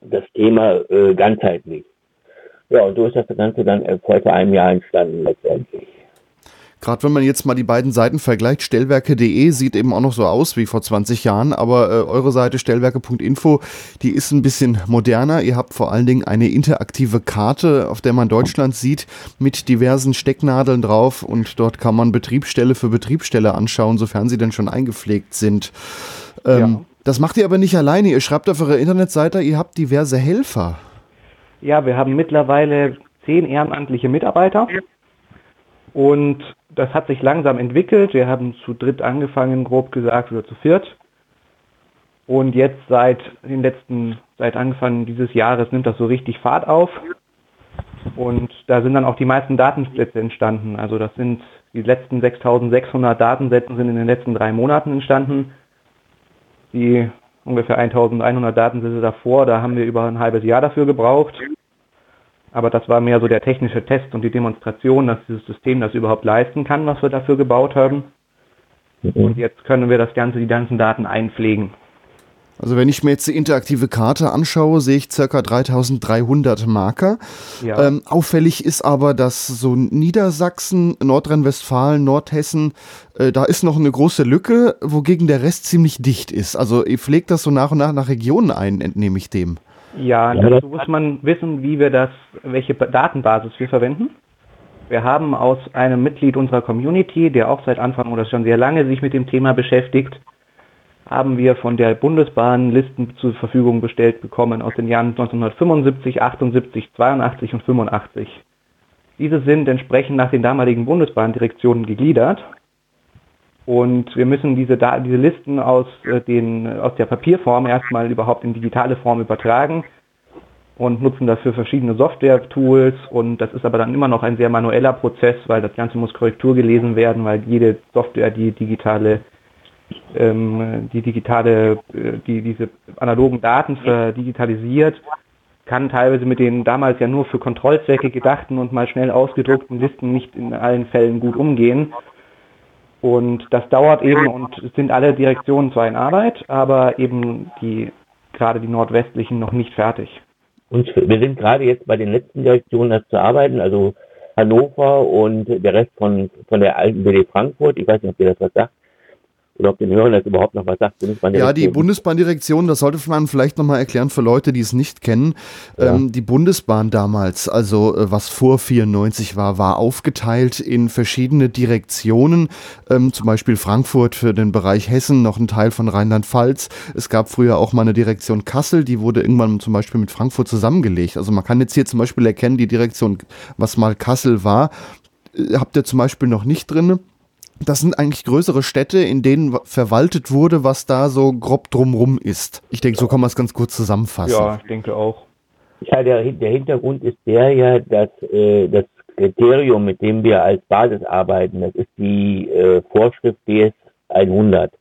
das Thema äh, ganzheitlich. Ja, und so ist das Ganze dann vor einem Jahr entstanden letztendlich. Gerade wenn man jetzt mal die beiden Seiten vergleicht, stellwerke.de sieht eben auch noch so aus wie vor 20 Jahren, aber äh, eure Seite stellwerke.info, die ist ein bisschen moderner. Ihr habt vor allen Dingen eine interaktive Karte, auf der man Deutschland sieht, mit diversen Stecknadeln drauf und dort kann man Betriebsstelle für Betriebsstelle anschauen, sofern sie denn schon eingepflegt sind. Ähm, ja. Das macht ihr aber nicht alleine. Ihr schreibt auf eurer Internetseite, ihr habt diverse Helfer. Ja, wir haben mittlerweile zehn ehrenamtliche Mitarbeiter. Und das hat sich langsam entwickelt. Wir haben zu dritt angefangen, grob gesagt, oder zu viert. Und jetzt seit den letzten, seit Anfang dieses Jahres nimmt das so richtig Fahrt auf. Und da sind dann auch die meisten Datensätze entstanden. Also das sind die letzten 6600 Datensätze sind in den letzten drei Monaten entstanden. Die ungefähr 1100 Datensätze davor, da haben wir über ein halbes Jahr dafür gebraucht. Aber das war mehr so der technische Test und die Demonstration, dass dieses System das überhaupt leisten kann, was wir dafür gebaut haben. Mhm. Und jetzt können wir das Ganze, die ganzen Daten einpflegen. Also wenn ich mir jetzt die interaktive Karte anschaue, sehe ich ca. 3300 Marker. Ja. Ähm, auffällig ist aber, dass so Niedersachsen, Nordrhein-Westfalen, Nordhessen, äh, da ist noch eine große Lücke, wogegen der Rest ziemlich dicht ist. Also ihr pflegt das so nach und nach nach Regionen ein, entnehme ich dem. Ja, dazu muss man wissen, wie wir das, welche Datenbasis wir verwenden. Wir haben aus einem Mitglied unserer Community, der auch seit Anfang oder schon sehr lange sich mit dem Thema beschäftigt, haben wir von der Bundesbahn Listen zur Verfügung gestellt bekommen aus den Jahren 1975, 78, 82 und 85. Diese sind entsprechend nach den damaligen Bundesbahndirektionen gegliedert und wir müssen diese, diese Listen aus, äh, den, aus der Papierform erstmal überhaupt in digitale Form übertragen und nutzen dafür verschiedene Software-Tools. Und das ist aber dann immer noch ein sehr manueller Prozess, weil das Ganze muss Korrektur gelesen werden, weil jede Software die digitale, ähm, die digitale, äh, die diese analogen Daten verdigitalisiert, kann teilweise mit den damals ja nur für Kontrollzwecke gedachten und mal schnell ausgedruckten Listen nicht in allen Fällen gut umgehen. Und das dauert eben und es sind alle Direktionen zwar in Arbeit, aber eben die, gerade die nordwestlichen noch nicht fertig. Und wir sind gerade jetzt bei den letzten Direktionen, das zu arbeiten, also Hannover und der Rest von, von der alten BD Frankfurt. Ich weiß nicht, ob ihr das was sagt oder ob den Hörern das überhaupt noch was sagt. Ja, die Bundesbahndirektion, das sollte man vielleicht nochmal erklären für Leute, die es nicht kennen. Ja. Ähm, die Bundesbahn damals, also äh, was vor 94 war, war aufgeteilt in verschiedene Direktionen, ähm, zum Beispiel Frankfurt für den Bereich Hessen, noch ein Teil von Rheinland-Pfalz. Es gab früher auch mal eine Direktion Kassel, die wurde irgendwann zum Beispiel mit Frankfurt zusammengelegt. Also man kann jetzt hier zum Beispiel erkennen, die Direktion, was mal Kassel war, äh, habt ihr zum Beispiel noch nicht drin das sind eigentlich größere Städte, in denen verwaltet wurde, was da so grob drumrum ist. Ich denke, so kann man es ganz kurz zusammenfassen. Ja, ich denke auch. Ja, der, der Hintergrund ist der ja, dass äh, das Kriterium, mit dem wir als Basis arbeiten, das ist die äh, Vorschrift DS 100,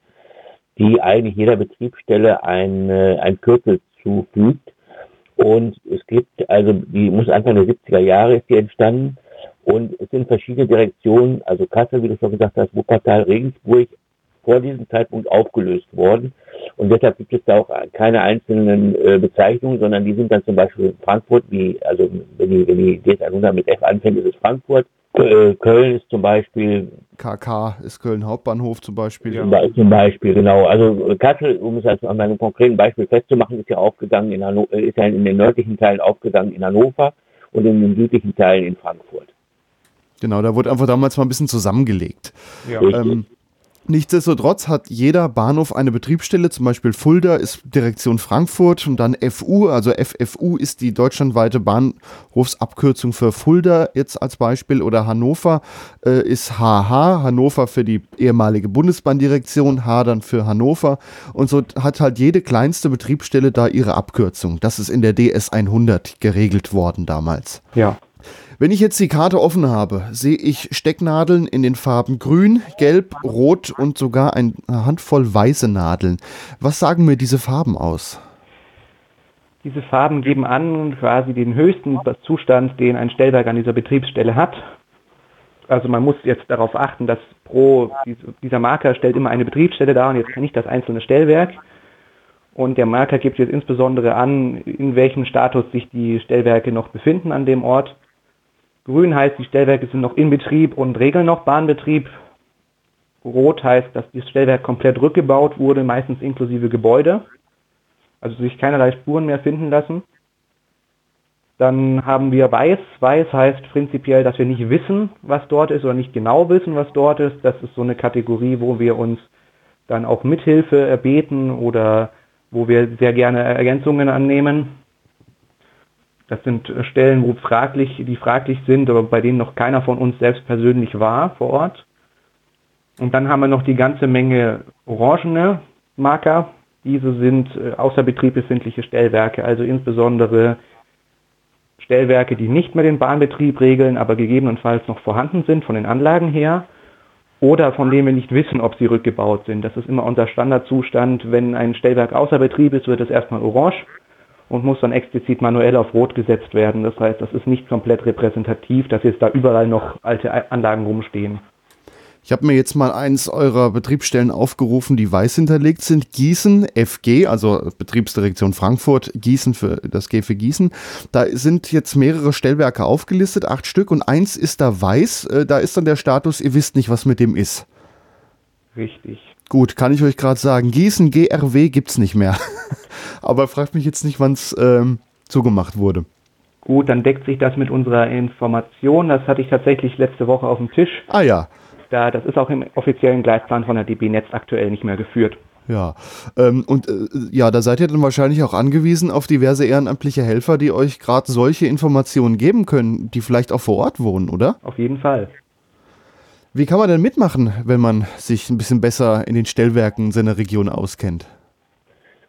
die eigentlich jeder Betriebsstelle ein, äh, ein Kürzel zufügt. Und es gibt, also die muss Anfang der 70er Jahre ist die entstanden und es sind verschiedene Direktionen, also Kassel, wie du schon gesagt hast, Wuppertal, Regensburg, vor diesem Zeitpunkt aufgelöst worden. Und deshalb gibt es da auch keine einzelnen äh, Bezeichnungen, sondern die sind dann zum Beispiel in Frankfurt, wie, also wenn die, wenn die DS100 mit F anfängt, ist es Frankfurt. Äh, Köln ist zum Beispiel. KK ist Köln Hauptbahnhof zum Beispiel. Ja. Zum Beispiel, genau. Also Kassel, um es also an einem konkreten Beispiel festzumachen, ist ja aufgegangen in Hannover, ist ja in den nördlichen Teilen aufgegangen in Hannover und in den südlichen Teilen in Frankfurt. Genau, da wurde einfach damals mal ein bisschen zusammengelegt. Ja. Ähm, Nichtsdestotrotz hat jeder Bahnhof eine Betriebsstelle, zum Beispiel Fulda ist Direktion Frankfurt und dann FU, also FFU ist die deutschlandweite Bahnhofsabkürzung für Fulda jetzt als Beispiel oder Hannover äh, ist HH, Hannover für die ehemalige Bundesbahndirektion, H dann für Hannover und so hat halt jede kleinste Betriebsstelle da ihre Abkürzung. Das ist in der DS 100 geregelt worden damals. Ja. Wenn ich jetzt die Karte offen habe, sehe ich Stecknadeln in den Farben grün, gelb, rot und sogar eine Handvoll weiße Nadeln. Was sagen mir diese Farben aus? Diese Farben geben an quasi den höchsten Zustand, den ein Stellwerk an dieser Betriebsstelle hat. Also man muss jetzt darauf achten, dass pro dieser Marker stellt immer eine Betriebsstelle dar und jetzt nicht das einzelne Stellwerk. Und der Marker gibt jetzt insbesondere an, in welchem Status sich die Stellwerke noch befinden an dem Ort. Grün heißt, die Stellwerke sind noch in Betrieb und regeln noch Bahnbetrieb. Rot heißt, dass das Stellwerk komplett rückgebaut wurde, meistens inklusive Gebäude. Also sich keinerlei Spuren mehr finden lassen. Dann haben wir Weiß. Weiß heißt prinzipiell, dass wir nicht wissen, was dort ist oder nicht genau wissen, was dort ist. Das ist so eine Kategorie, wo wir uns dann auch Mithilfe erbeten oder wo wir sehr gerne Ergänzungen annehmen. Das sind äh, Stellen, wo fraglich, die fraglich sind, aber bei denen noch keiner von uns selbst persönlich war vor Ort. Und dann haben wir noch die ganze Menge orangene Marker. Diese sind äh, außer Betrieb befindliche Stellwerke, also insbesondere Stellwerke, die nicht mehr den Bahnbetrieb regeln, aber gegebenenfalls noch vorhanden sind von den Anlagen her oder von denen wir nicht wissen, ob sie rückgebaut sind. Das ist immer unser Standardzustand. Wenn ein Stellwerk außer Betrieb ist, wird es erstmal orange und muss dann explizit manuell auf Rot gesetzt werden. Das heißt, das ist nicht komplett repräsentativ, dass jetzt da überall noch alte Anlagen rumstehen. Ich habe mir jetzt mal eins eurer Betriebsstellen aufgerufen, die weiß hinterlegt sind. Gießen, FG, also Betriebsdirektion Frankfurt, Gießen für das G für Gießen. Da sind jetzt mehrere Stellwerke aufgelistet, acht Stück, und eins ist da weiß. Äh, da ist dann der Status, ihr wisst nicht, was mit dem ist. Richtig. Gut, kann ich euch gerade sagen. Gießen, GRW gibt es nicht mehr. aber fragt mich jetzt nicht, wann es ähm, zugemacht wurde. Gut, dann deckt sich das mit unserer Information. Das hatte ich tatsächlich letzte Woche auf dem Tisch. Ah ja. Da, das ist auch im offiziellen Gleisplan von der DB Netz aktuell nicht mehr geführt. Ja, ähm, und äh, ja, da seid ihr dann wahrscheinlich auch angewiesen auf diverse ehrenamtliche Helfer, die euch gerade solche Informationen geben können, die vielleicht auch vor Ort wohnen, oder? Auf jeden Fall. Wie kann man denn mitmachen, wenn man sich ein bisschen besser in den Stellwerken seiner Region auskennt?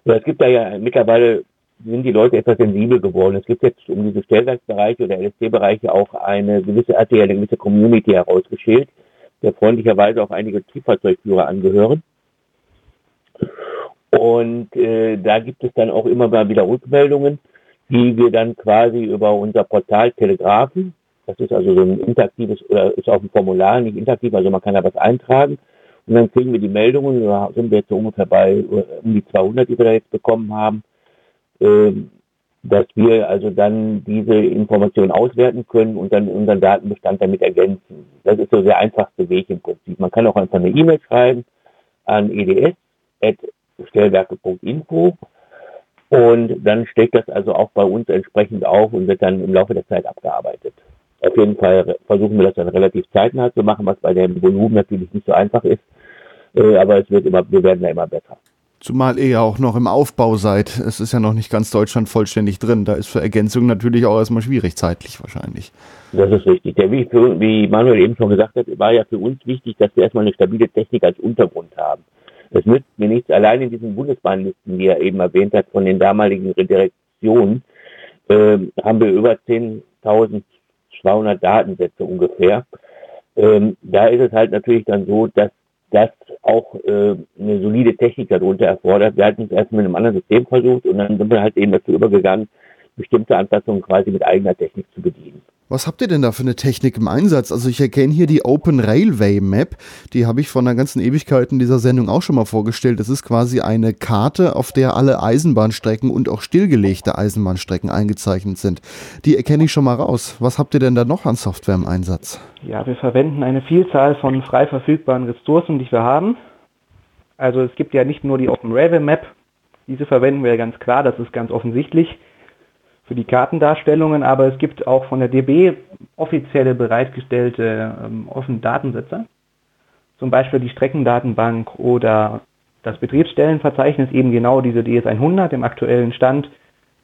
Es gibt da ja mittlerweile sind die Leute etwas sensibel geworden. Es gibt jetzt um diese Stellwerksbereiche oder LSD-Bereiche auch eine gewisse RTL, eine gewisse Community herausgeschält, der freundlicherweise auch einige Triebfahrzeugführer angehören. Und äh, da gibt es dann auch immer mal wieder Rückmeldungen, die wir dann quasi über unser Portal telegrafen. Das ist also so ein interaktives, oder ist auf dem Formular nicht interaktiv, also man kann da was eintragen. Und dann kriegen wir die Meldungen, da sind wir jetzt so ungefähr bei äh, um die 200, die wir da jetzt bekommen haben, ähm, dass wir also dann diese Informationen auswerten können und dann unseren Datenbestand damit ergänzen. Das ist so der einfachste Weg im Prinzip. Man kann auch einfach eine E-Mail schreiben an eds.stellwerke.info und dann steckt das also auch bei uns entsprechend auf und wird dann im Laufe der Zeit abgearbeitet. Auf jeden Fall versuchen wir das dann relativ zeitnah zu machen, was bei dem Volumen natürlich nicht so einfach ist. Äh, aber es wird immer, wir werden da immer besser. Zumal ihr ja auch noch im Aufbau seid. Es ist ja noch nicht ganz Deutschland vollständig drin. Da ist für Ergänzung natürlich auch erstmal schwierig, zeitlich wahrscheinlich. Das ist richtig. Der, wie, wie Manuel eben schon gesagt hat, war ja für uns wichtig, dass wir erstmal eine stabile Technik als Untergrund haben. Es nützt mir nichts, allein in diesen Bundesbahnlisten, die er eben erwähnt hat, von den damaligen Direktionen, äh, haben wir über 10.000 200 Datensätze ungefähr. Ähm, da ist es halt natürlich dann so, dass das auch äh, eine solide Technik darunter erfordert. Wir hatten es erst mit einem anderen System versucht und dann sind wir halt eben dazu übergegangen, bestimmte Anpassungen quasi mit eigener Technik zu bedienen. Was habt ihr denn da für eine Technik im Einsatz? Also ich erkenne hier die Open Railway Map, die habe ich von einer ganzen Ewigkeit in dieser Sendung auch schon mal vorgestellt. Das ist quasi eine Karte, auf der alle Eisenbahnstrecken und auch stillgelegte Eisenbahnstrecken eingezeichnet sind. Die erkenne ich schon mal raus. Was habt ihr denn da noch an Software im Einsatz? Ja, wir verwenden eine Vielzahl von frei verfügbaren Ressourcen, die wir haben. Also es gibt ja nicht nur die Open Railway Map, diese verwenden wir ganz klar, das ist ganz offensichtlich für die Kartendarstellungen, aber es gibt auch von der DB offizielle bereitgestellte ähm, offene Datensätze, zum Beispiel die Streckendatenbank oder das Betriebsstellenverzeichnis, eben genau diese DS100 im aktuellen Stand,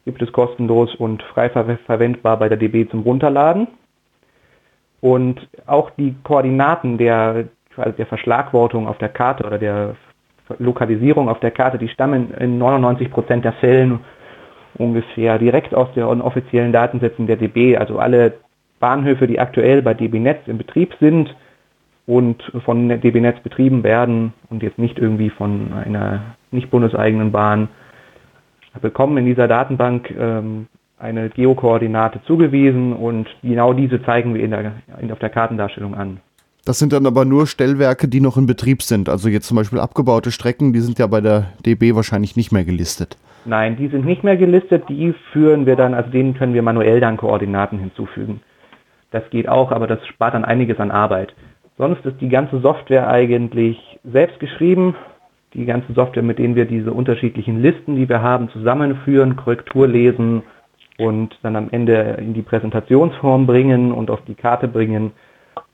gibt es kostenlos und frei ver verwendbar bei der DB zum Runterladen. Und auch die Koordinaten der, der Verschlagwortung auf der Karte oder der Lokalisierung auf der Karte, die stammen in 99 Prozent der Fällen ungefähr direkt aus den offiziellen Datensätzen der DB. Also alle Bahnhöfe, die aktuell bei DB Netz im Betrieb sind und von DB Netz betrieben werden und jetzt nicht irgendwie von einer nicht bundeseigenen Bahn, bekommen in dieser Datenbank ähm, eine Geokoordinate zugewiesen und genau diese zeigen wir in der, in, auf der Kartendarstellung an. Das sind dann aber nur Stellwerke, die noch in Betrieb sind. Also jetzt zum Beispiel abgebaute Strecken, die sind ja bei der DB wahrscheinlich nicht mehr gelistet. Nein, die sind nicht mehr gelistet. Die führen wir dann, also denen können wir manuell dann Koordinaten hinzufügen. Das geht auch, aber das spart dann einiges an Arbeit. Sonst ist die ganze Software eigentlich selbst geschrieben. Die ganze Software, mit denen wir diese unterschiedlichen Listen, die wir haben, zusammenführen, Korrektur lesen und dann am Ende in die Präsentationsform bringen und auf die Karte bringen.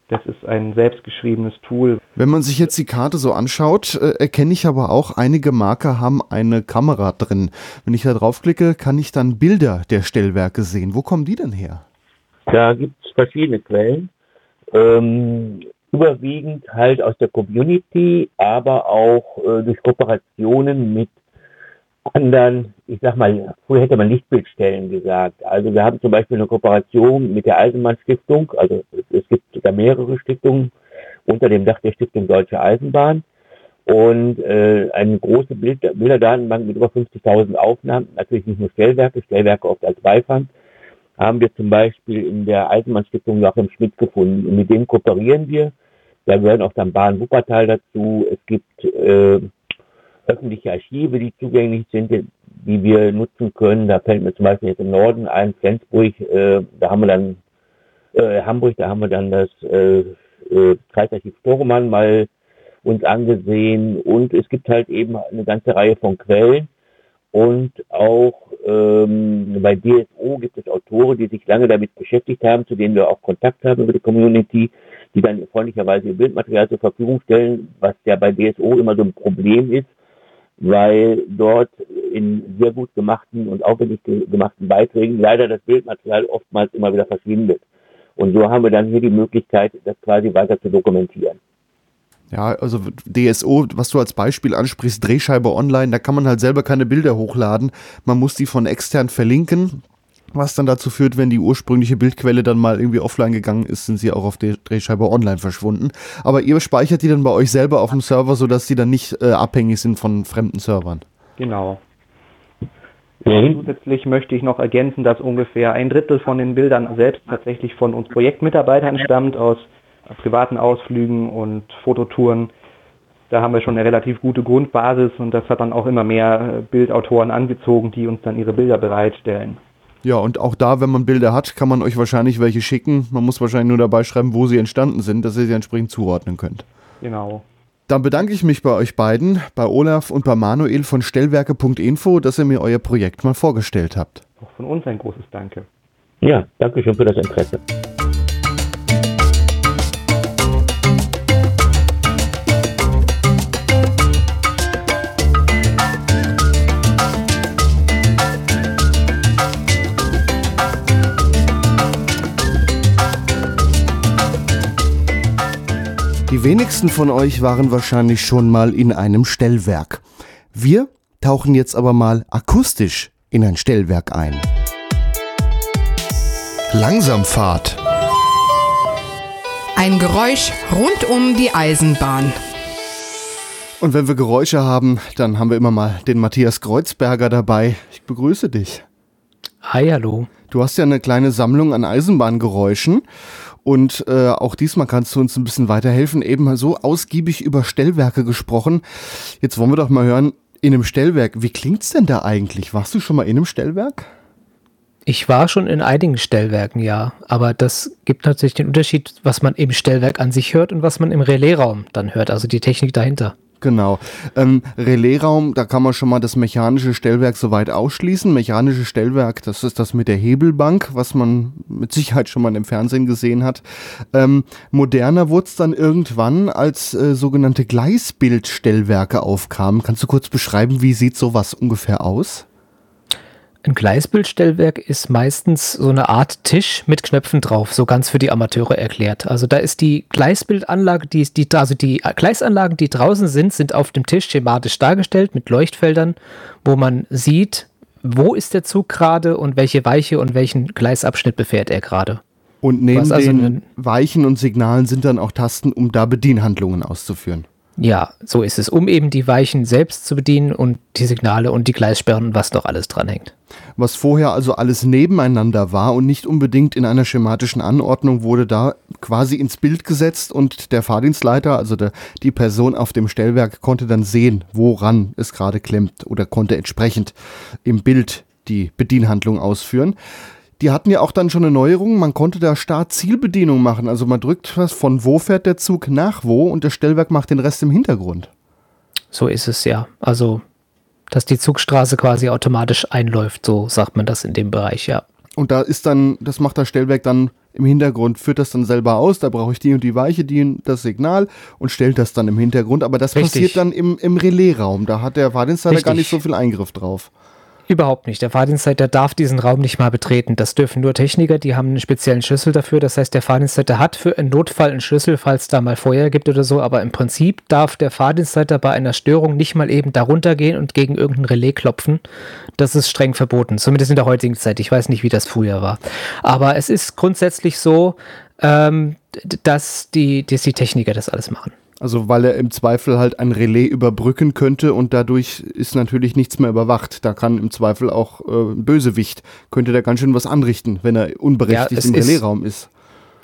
Das ist ein selbstgeschriebenes Tool. Wenn man sich jetzt die Karte so anschaut, äh, erkenne ich aber auch, einige Marker haben eine Kamera drin. Wenn ich da draufklicke, kann ich dann Bilder der Stellwerke sehen. Wo kommen die denn her? Da gibt es verschiedene Quellen. Ähm, überwiegend halt aus der Community, aber auch äh, durch Kooperationen mit anderen, ich sag mal, früher hätte man Lichtbildstellen gesagt. Also wir haben zum Beispiel eine Kooperation mit der Eisenbahnstiftung, also es gibt da mehrere Stiftungen unter dem Dach der Stiftung Deutsche Eisenbahn und äh, eine große Bild Bilderdatenbank mit über 50.000 Aufnahmen, natürlich nicht nur Stellwerke, Stellwerke oft als Beifang, haben wir zum Beispiel in der Eisenbahnstiftung Joachim Schmidt gefunden und mit dem kooperieren wir. Da gehören auch dann Bahn Wuppertal dazu. Es gibt äh, öffentliche Archive, die zugänglich sind, die wir nutzen können. Da fällt mir zum Beispiel jetzt im Norden ein, Flensburg, äh, da haben wir dann, äh, Hamburg, da haben wir dann das äh, äh, Kreisarchiv Storemann mal uns angesehen. Und es gibt halt eben eine ganze Reihe von Quellen. Und auch ähm, bei DSO gibt es Autoren, die sich lange damit beschäftigt haben, zu denen wir auch Kontakt haben über die Community, die dann freundlicherweise ihr Bildmaterial zur Verfügung stellen, was ja bei DSO immer so ein Problem ist, weil dort in sehr gut gemachten und aufwendig gemachten Beiträgen leider das Bildmaterial oftmals immer wieder verschwindet. Und so haben wir dann hier die Möglichkeit, das quasi weiter zu dokumentieren. Ja, also DSO, was du als Beispiel ansprichst, Drehscheibe online, da kann man halt selber keine Bilder hochladen. Man muss die von extern verlinken was dann dazu führt, wenn die ursprüngliche Bildquelle dann mal irgendwie offline gegangen ist, sind sie auch auf der Drehscheibe online verschwunden. Aber ihr speichert die dann bei euch selber auf dem Server, sodass die dann nicht äh, abhängig sind von fremden Servern. Genau. Mhm. Zusätzlich möchte ich noch ergänzen, dass ungefähr ein Drittel von den Bildern selbst tatsächlich von uns Projektmitarbeitern stammt, aus privaten Ausflügen und Fototouren. Da haben wir schon eine relativ gute Grundbasis und das hat dann auch immer mehr Bildautoren angezogen, die uns dann ihre Bilder bereitstellen. Ja, und auch da, wenn man Bilder hat, kann man euch wahrscheinlich welche schicken. Man muss wahrscheinlich nur dabei schreiben, wo sie entstanden sind, dass ihr sie entsprechend zuordnen könnt. Genau. Dann bedanke ich mich bei euch beiden, bei Olaf und bei Manuel von Stellwerke.info, dass ihr mir euer Projekt mal vorgestellt habt. Auch von uns ein großes Danke. Ja, danke schön für das Interesse. Die wenigsten von euch waren wahrscheinlich schon mal in einem Stellwerk. Wir tauchen jetzt aber mal akustisch in ein Stellwerk ein. Langsamfahrt. Ein Geräusch rund um die Eisenbahn. Und wenn wir Geräusche haben, dann haben wir immer mal den Matthias Kreuzberger dabei. Ich begrüße dich. Hi, hallo. Du hast ja eine kleine Sammlung an Eisenbahngeräuschen und äh, auch diesmal kannst du uns ein bisschen weiterhelfen. Eben so ausgiebig über Stellwerke gesprochen. Jetzt wollen wir doch mal hören, in einem Stellwerk, wie klingt's denn da eigentlich? Warst du schon mal in einem Stellwerk? Ich war schon in einigen Stellwerken, ja. Aber das gibt natürlich den Unterschied, was man im Stellwerk an sich hört und was man im Relaisraum dann hört, also die Technik dahinter. Genau. Ähm, Relaisraum, da kann man schon mal das mechanische Stellwerk soweit ausschließen. Mechanische Stellwerk, das ist das mit der Hebelbank, was man mit Sicherheit schon mal im Fernsehen gesehen hat. Ähm, moderner wurde es dann irgendwann, als äh, sogenannte Gleisbildstellwerke aufkamen. Kannst du kurz beschreiben, wie sieht sowas ungefähr aus? Ein Gleisbildstellwerk ist meistens so eine Art Tisch mit Knöpfen drauf, so ganz für die Amateure erklärt. Also da ist die Gleisbildanlage, die, die, also die Gleisanlagen, die draußen sind, sind auf dem Tisch schematisch dargestellt mit Leuchtfeldern, wo man sieht, wo ist der Zug gerade und welche Weiche und welchen Gleisabschnitt befährt er gerade. Und neben also den Weichen und Signalen sind dann auch Tasten, um da Bedienhandlungen auszuführen. Ja, so ist es, um eben die Weichen selbst zu bedienen und die Signale und die Gleissperren und was doch alles dranhängt. Was vorher also alles nebeneinander war und nicht unbedingt in einer schematischen Anordnung, wurde da quasi ins Bild gesetzt und der Fahrdienstleiter, also der, die Person auf dem Stellwerk, konnte dann sehen, woran es gerade klemmt oder konnte entsprechend im Bild die Bedienhandlung ausführen die hatten ja auch dann schon eine Neuerung, man konnte da Start-Zielbedienung machen. Also man drückt was, von wo fährt der Zug nach wo und das Stellwerk macht den Rest im Hintergrund. So ist es ja. Also, dass die Zugstraße quasi automatisch einläuft, so sagt man das in dem Bereich, ja. Und da ist dann, das macht das Stellwerk dann im Hintergrund, führt das dann selber aus, da brauche ich die und die Weiche, die das Signal und stellt das dann im Hintergrund. Aber das Richtig. passiert dann im, im Relaisraum. Da hat der Fahrdienstleiter gar nicht so viel Eingriff drauf. Überhaupt nicht. Der Fahrdienstleiter darf diesen Raum nicht mal betreten. Das dürfen nur Techniker, die haben einen speziellen Schlüssel dafür. Das heißt, der Fahrdienstleiter hat für einen Notfall einen Schlüssel, falls da mal Feuer gibt oder so. Aber im Prinzip darf der Fahrdienstleiter bei einer Störung nicht mal eben darunter gehen und gegen irgendein Relais klopfen. Das ist streng verboten. Zumindest in der heutigen Zeit. Ich weiß nicht, wie das früher war. Aber es ist grundsätzlich so, ähm, dass, die, dass die Techniker das alles machen. Also weil er im Zweifel halt ein Relais überbrücken könnte und dadurch ist natürlich nichts mehr überwacht. Da kann im Zweifel auch äh, ein Bösewicht, könnte der ganz schön was anrichten, wenn er unberechtigt ja, im Relaisraum ist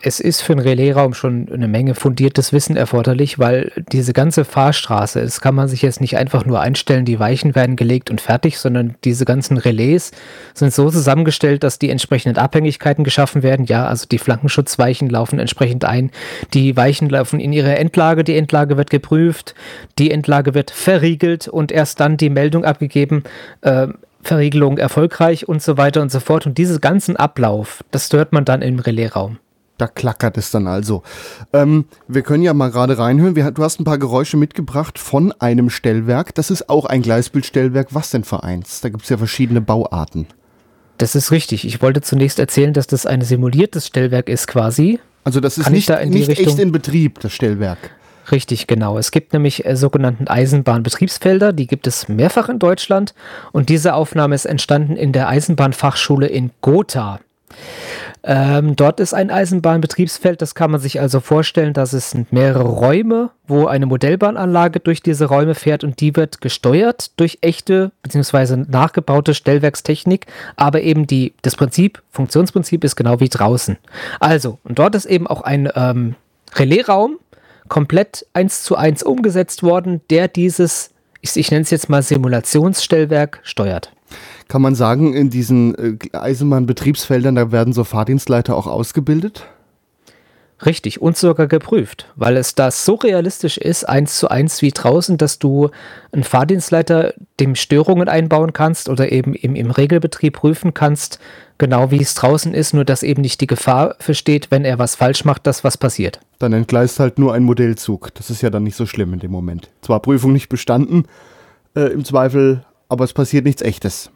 es ist für einen Relaisraum schon eine Menge fundiertes Wissen erforderlich, weil diese ganze Fahrstraße, das kann man sich jetzt nicht einfach nur einstellen, die Weichen werden gelegt und fertig, sondern diese ganzen Relais sind so zusammengestellt, dass die entsprechenden Abhängigkeiten geschaffen werden. Ja, also die Flankenschutzweichen laufen entsprechend ein, die Weichen laufen in ihre Endlage, die Endlage wird geprüft, die Endlage wird verriegelt und erst dann die Meldung abgegeben. Äh, Verriegelung erfolgreich und so weiter und so fort. Und diesen ganzen Ablauf, das hört man dann im Relaisraum. Da klackert es dann also. Ähm, wir können ja mal gerade reinhören. Wir, du hast ein paar Geräusche mitgebracht von einem Stellwerk. Das ist auch ein Gleisbildstellwerk. Was denn für eins? Da gibt es ja verschiedene Bauarten. Das ist richtig. Ich wollte zunächst erzählen, dass das ein simuliertes Stellwerk ist quasi. Also das ist Kann nicht, da nicht echt in Betrieb, das Stellwerk. Richtig, genau. Es gibt nämlich äh, sogenannten Eisenbahnbetriebsfelder, die gibt es mehrfach in Deutschland und diese Aufnahme ist entstanden in der Eisenbahnfachschule in Gotha. Ähm, dort ist ein Eisenbahnbetriebsfeld, das kann man sich also vorstellen, dass es sind mehrere Räume, wo eine Modellbahnanlage durch diese Räume fährt und die wird gesteuert durch echte bzw. nachgebaute Stellwerkstechnik, aber eben die, das Prinzip, Funktionsprinzip ist genau wie draußen. Also, und dort ist eben auch ein ähm, Relaisraum komplett eins zu eins umgesetzt worden, der dieses, ich, ich nenne es jetzt mal Simulationsstellwerk steuert. Kann man sagen, in diesen äh, Eisenbahnbetriebsfeldern, da werden so Fahrdienstleiter auch ausgebildet? Richtig, und sogar geprüft, weil es da so realistisch ist, eins zu eins wie draußen, dass du einen Fahrdienstleiter dem Störungen einbauen kannst oder eben im, im Regelbetrieb prüfen kannst, genau wie es draußen ist, nur dass eben nicht die Gefahr versteht, wenn er was falsch macht, dass was passiert. Dann entgleist halt nur ein Modellzug. Das ist ja dann nicht so schlimm in dem Moment. Zwar Prüfung nicht bestanden, äh, im Zweifel, aber es passiert nichts Echtes.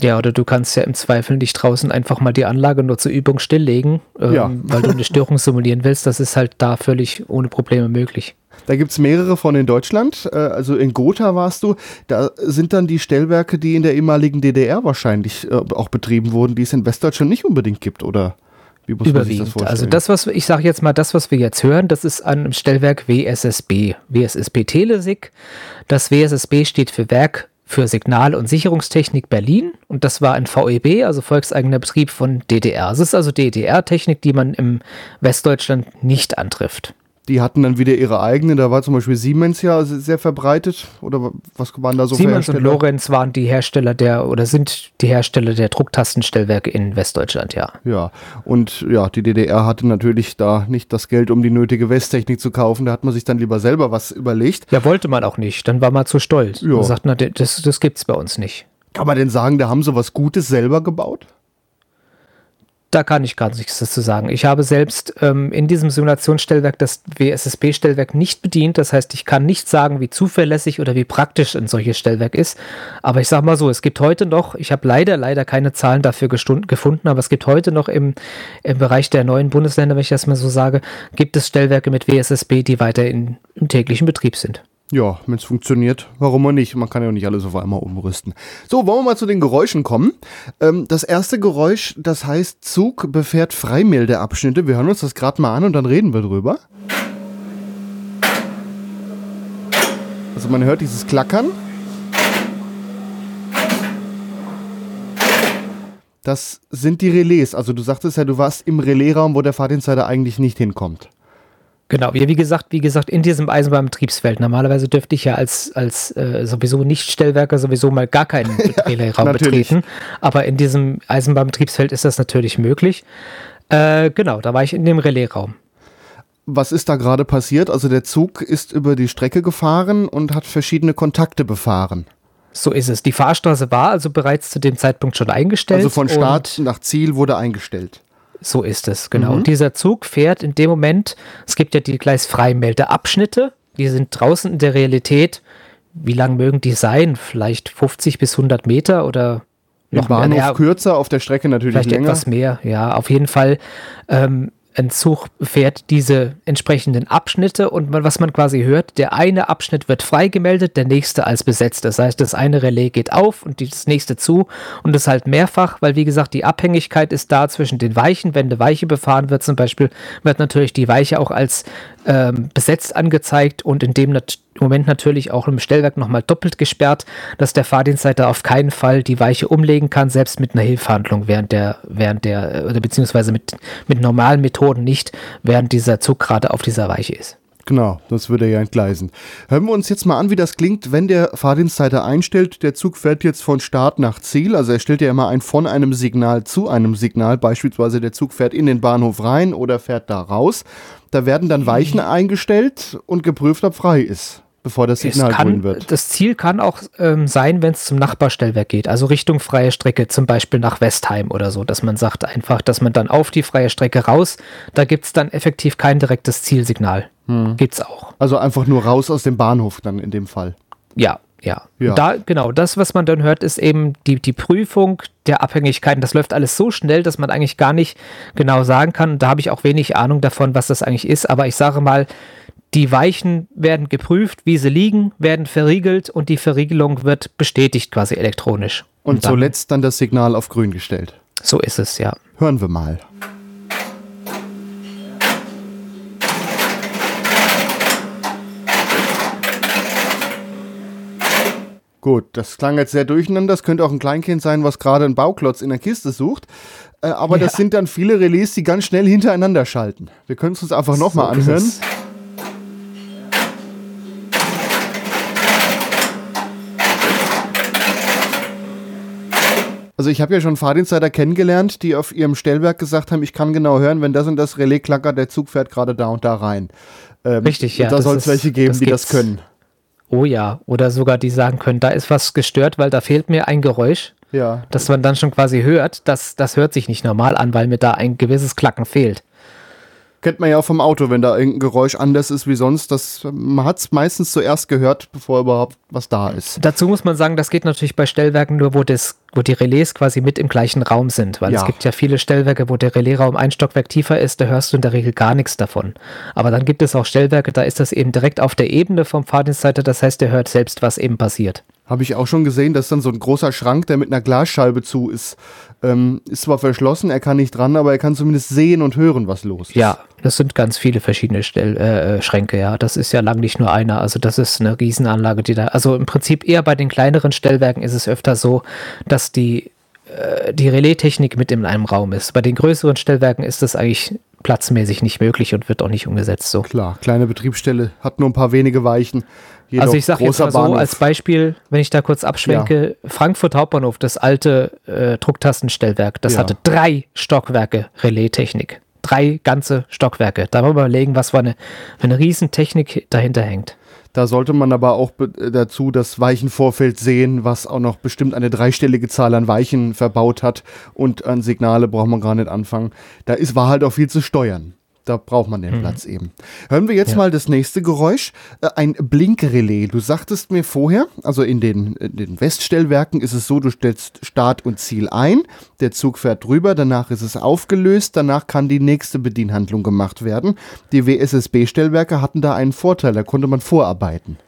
Ja, oder du kannst ja im Zweifel nicht draußen einfach mal die Anlage nur zur Übung stilllegen, ähm, ja. weil du eine Störung simulieren willst. Das ist halt da völlig ohne Probleme möglich. Da gibt es mehrere von in Deutschland. Äh, also in Gotha warst du. Da sind dann die Stellwerke, die in der ehemaligen DDR wahrscheinlich äh, auch betrieben wurden, die es in Westdeutschland nicht unbedingt gibt, oder? Wie muss Überwiegend. Das also das, was ich sage jetzt mal, das, was wir jetzt hören, das ist an einem Stellwerk WSSB, WSSB Telesig. Das WSSB steht für Werk für Signal- und Sicherungstechnik Berlin und das war ein VEB, also volkseigener Betrieb von DDR. Es ist also DDR-Technik, die man im Westdeutschland nicht antrifft. Die hatten dann wieder ihre eigene, da war zum Beispiel Siemens ja sehr verbreitet oder was waren da so Siemens und Lorenz waren die Hersteller der oder sind die Hersteller der Drucktastenstellwerke in Westdeutschland, ja. Ja, und ja, die DDR hatte natürlich da nicht das Geld, um die nötige Westtechnik zu kaufen, da hat man sich dann lieber selber was überlegt. Ja, wollte man auch nicht, dann war man zu stolz. Ja. Man sagt, na, das, das gibt's bei uns nicht. Kann man denn sagen, da haben sie was Gutes selber gebaut? Da kann ich gar nichts dazu sagen. Ich habe selbst ähm, in diesem Simulationsstellwerk das WSSB-Stellwerk nicht bedient. Das heißt, ich kann nicht sagen, wie zuverlässig oder wie praktisch ein solches Stellwerk ist. Aber ich sage mal so, es gibt heute noch, ich habe leider, leider keine Zahlen dafür gefunden, aber es gibt heute noch im, im Bereich der neuen Bundesländer, wenn ich das mal so sage, gibt es Stellwerke mit WSSB, die weiter in, im täglichen Betrieb sind. Ja, wenn es funktioniert, warum auch nicht? Man kann ja nicht alles auf einmal umrüsten. So, wollen wir mal zu den Geräuschen kommen. Ähm, das erste Geräusch, das heißt Zug befährt Freimeldeabschnitte. Wir hören uns das gerade mal an und dann reden wir drüber. Also man hört dieses Klackern. Das sind die Relais. Also du sagtest ja, du warst im Relaisraum, wo der Fahrdienstleiter eigentlich nicht hinkommt. Genau, wie gesagt, wie gesagt, in diesem Eisenbahnbetriebsfeld. Normalerweise dürfte ich ja als, als äh, sowieso Nicht-Stellwerker sowieso mal gar keinen Relaisraum ja, betreten. Aber in diesem Eisenbahnbetriebsfeld ist das natürlich möglich. Äh, genau, da war ich in dem Relaisraum. Was ist da gerade passiert? Also der Zug ist über die Strecke gefahren und hat verschiedene Kontakte befahren. So ist es. Die Fahrstraße war also bereits zu dem Zeitpunkt schon eingestellt. Also von Start nach Ziel wurde eingestellt. So ist es, genau. Mhm. Und dieser Zug fährt in dem Moment, es gibt ja die Gleisfreimeldeabschnitte, die sind draußen in der Realität. Wie lang mögen die sein? Vielleicht 50 bis 100 Meter oder noch Im Bahnhof mehr? kürzer, auf der Strecke natürlich vielleicht länger. etwas mehr, ja, auf jeden Fall. Ähm, ein Zug fährt diese entsprechenden Abschnitte und man, was man quasi hört, der eine Abschnitt wird freigemeldet, der nächste als besetzt. Das heißt, das eine Relais geht auf und das nächste zu und das halt mehrfach, weil wie gesagt, die Abhängigkeit ist da zwischen den Weichen. Wenn eine Weiche befahren wird zum Beispiel, wird natürlich die Weiche auch als ähm, besetzt angezeigt und in dem nat Moment natürlich auch im Stellwerk nochmal doppelt gesperrt, dass der Fahrdienstleiter auf keinen Fall die Weiche umlegen kann, selbst mit einer Hilfshandlung während der, während der, oder beziehungsweise mit, mit normalen Methoden nicht, während dieser Zug gerade auf dieser Weiche ist. Genau, das würde ja entgleisen. Hören wir uns jetzt mal an, wie das klingt, wenn der Fahrdienstleiter einstellt. Der Zug fährt jetzt von Start nach Ziel. Also er stellt ja immer ein von einem Signal zu einem Signal. Beispielsweise der Zug fährt in den Bahnhof rein oder fährt da raus. Da werden dann Weichen eingestellt und geprüft, ob frei ist bevor das Signal kann, grün wird. Das Ziel kann auch ähm, sein, wenn es zum Nachbarstellwerk geht, also Richtung freie Strecke, zum Beispiel nach Westheim oder so, dass man sagt einfach, dass man dann auf die freie Strecke raus, da gibt es dann effektiv kein direktes Zielsignal. Hm. es auch. Also einfach nur raus aus dem Bahnhof dann in dem Fall. Ja, ja. ja. Da, genau, das, was man dann hört, ist eben die, die Prüfung der Abhängigkeiten. Das läuft alles so schnell, dass man eigentlich gar nicht genau sagen kann. Da habe ich auch wenig Ahnung davon, was das eigentlich ist. Aber ich sage mal, die Weichen werden geprüft, wie sie liegen, werden verriegelt und die Verriegelung wird bestätigt quasi elektronisch. Und, und dann, zuletzt dann das Signal auf grün gestellt. So ist es, ja. Hören wir mal. Gut, das klang jetzt sehr durcheinander. Das könnte auch ein Kleinkind sein, was gerade einen Bauklotz in der Kiste sucht. Äh, aber ja. das sind dann viele Relais, die ganz schnell hintereinander schalten. Wir können es uns einfach nochmal so anhören. Also ich habe ja schon Fahrdienstleiter kennengelernt, die auf ihrem Stellwerk gesagt haben, ich kann genau hören, wenn das und das Relais klackert, der Zug fährt gerade da und da rein. Ähm, Richtig, ja. Da soll es welche geben, das die das können. Oh ja, oder sogar die sagen können, da ist was gestört, weil da fehlt mir ein Geräusch. Ja. Dass man dann schon quasi hört, das, das hört sich nicht normal an, weil mir da ein gewisses Klacken fehlt. Kennt man ja auch vom Auto, wenn da irgendein Geräusch anders ist wie sonst. Das, man hat es meistens zuerst gehört, bevor überhaupt was da ist. Dazu muss man sagen, das geht natürlich bei Stellwerken nur, wo das wo die Relais quasi mit im gleichen Raum sind, weil ja. es gibt ja viele Stellwerke, wo der Relaisraum ein Stockwerk tiefer ist, da hörst du in der Regel gar nichts davon. Aber dann gibt es auch Stellwerke, da ist das eben direkt auf der Ebene vom Fahrdienstleiter, das heißt, der hört selbst, was eben passiert. Habe ich auch schon gesehen, dass dann so ein großer Schrank, der mit einer Glasscheibe zu ist, ähm, ist zwar verschlossen, er kann nicht dran, aber er kann zumindest sehen und hören, was los ist. Ja, das sind ganz viele verschiedene Stell äh, äh, Schränke, ja. Das ist ja lang nicht nur einer. Also das ist eine Riesenanlage, die da. Also im Prinzip eher bei den kleineren Stellwerken ist es öfter so, dass die äh, die Relaistechnik mit in einem Raum ist. Bei den größeren Stellwerken ist das eigentlich platzmäßig nicht möglich und wird auch nicht umgesetzt so. Klar, kleine Betriebsstelle hat nur ein paar wenige Weichen. Also ich sage jetzt mal so als Beispiel, wenn ich da kurz abschwenke, ja. Frankfurt Hauptbahnhof, das alte äh, Drucktastenstellwerk, das ja. hatte drei Stockwerke Relaistechnik. Drei ganze Stockwerke. Da wollen wir überlegen, was für eine, für eine Riesentechnik dahinter hängt. Da sollte man aber auch dazu das Weichenvorfeld sehen, was auch noch bestimmt eine dreistellige Zahl an Weichen verbaut hat und an Signale braucht man gar nicht anfangen. Da ist, war halt auch viel zu steuern da braucht man den mhm. Platz eben. Hören wir jetzt ja. mal das nächste Geräusch. Äh, ein Blinkrelais. Du sagtest mir vorher, also in den, in den Weststellwerken ist es so, du stellst Start und Ziel ein, der Zug fährt drüber, danach ist es aufgelöst, danach kann die nächste Bedienhandlung gemacht werden. Die WSSB-Stellwerke hatten da einen Vorteil, da konnte man vorarbeiten.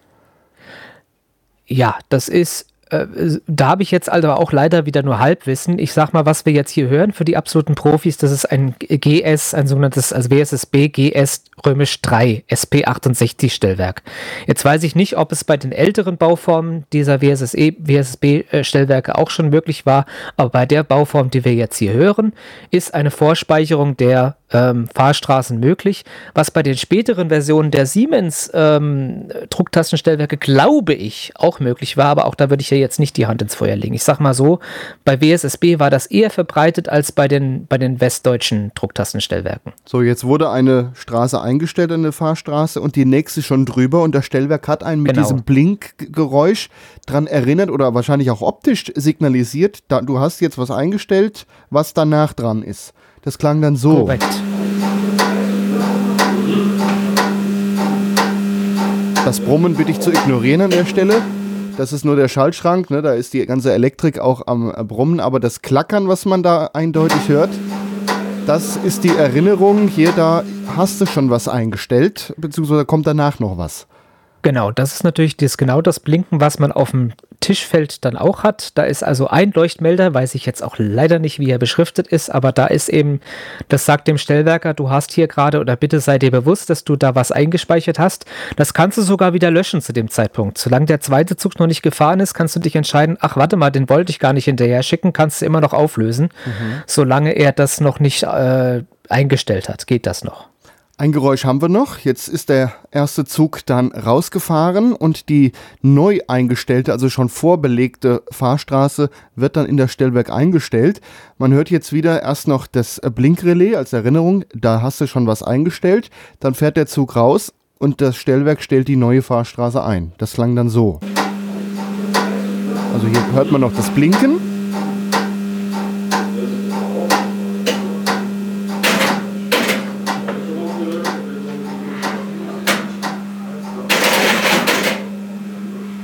Ja, das ist äh, da habe ich jetzt also auch leider wieder nur Halbwissen. Ich sag mal, was wir jetzt hier hören für die absoluten Profis, das ist ein GS, ein sogenanntes, also WSSB GS römisch 3 SP68 Stellwerk. Jetzt weiß ich nicht, ob es bei den älteren Bauformen dieser WSSE, WSSB Stellwerke auch schon möglich war, aber bei der Bauform, die wir jetzt hier hören, ist eine Vorspeicherung der ähm, Fahrstraßen möglich, was bei den späteren Versionen der Siemens ähm, Drucktastenstellwerke, glaube ich, auch möglich war, aber auch da würde ich ja jetzt nicht die Hand ins Feuer legen. Ich sag mal so, bei WSSB war das eher verbreitet als bei den, bei den westdeutschen Drucktastenstellwerken. So, jetzt wurde eine Straße eingestellt, eine Fahrstraße und die nächste schon drüber und das Stellwerk hat einen mit genau. diesem Blinkgeräusch dran erinnert oder wahrscheinlich auch optisch signalisiert, da, du hast jetzt was eingestellt, was danach dran ist. Das klang dann so. Korrekt. Das Brummen bitte ich zu ignorieren an der Stelle. Das ist nur der Schaltschrank, ne? da ist die ganze Elektrik auch am Brummen, aber das Klackern, was man da eindeutig hört, das ist die Erinnerung. Hier, da hast du schon was eingestellt, beziehungsweise kommt danach noch was. Genau, das ist natürlich das, genau das Blinken, was man auf dem Tischfeld dann auch hat. Da ist also ein Leuchtmelder, weiß ich jetzt auch leider nicht, wie er beschriftet ist, aber da ist eben, das sagt dem Stellwerker, du hast hier gerade oder bitte sei dir bewusst, dass du da was eingespeichert hast. Das kannst du sogar wieder löschen zu dem Zeitpunkt. Solange der zweite Zug noch nicht gefahren ist, kannst du dich entscheiden, ach warte mal, den wollte ich gar nicht hinterher schicken, kannst du immer noch auflösen. Mhm. Solange er das noch nicht äh, eingestellt hat, geht das noch. Ein Geräusch haben wir noch. Jetzt ist der erste Zug dann rausgefahren und die neu eingestellte, also schon vorbelegte Fahrstraße wird dann in das Stellwerk eingestellt. Man hört jetzt wieder erst noch das Blinkrelais als Erinnerung. Da hast du schon was eingestellt. Dann fährt der Zug raus und das Stellwerk stellt die neue Fahrstraße ein. Das klang dann so. Also hier hört man noch das Blinken.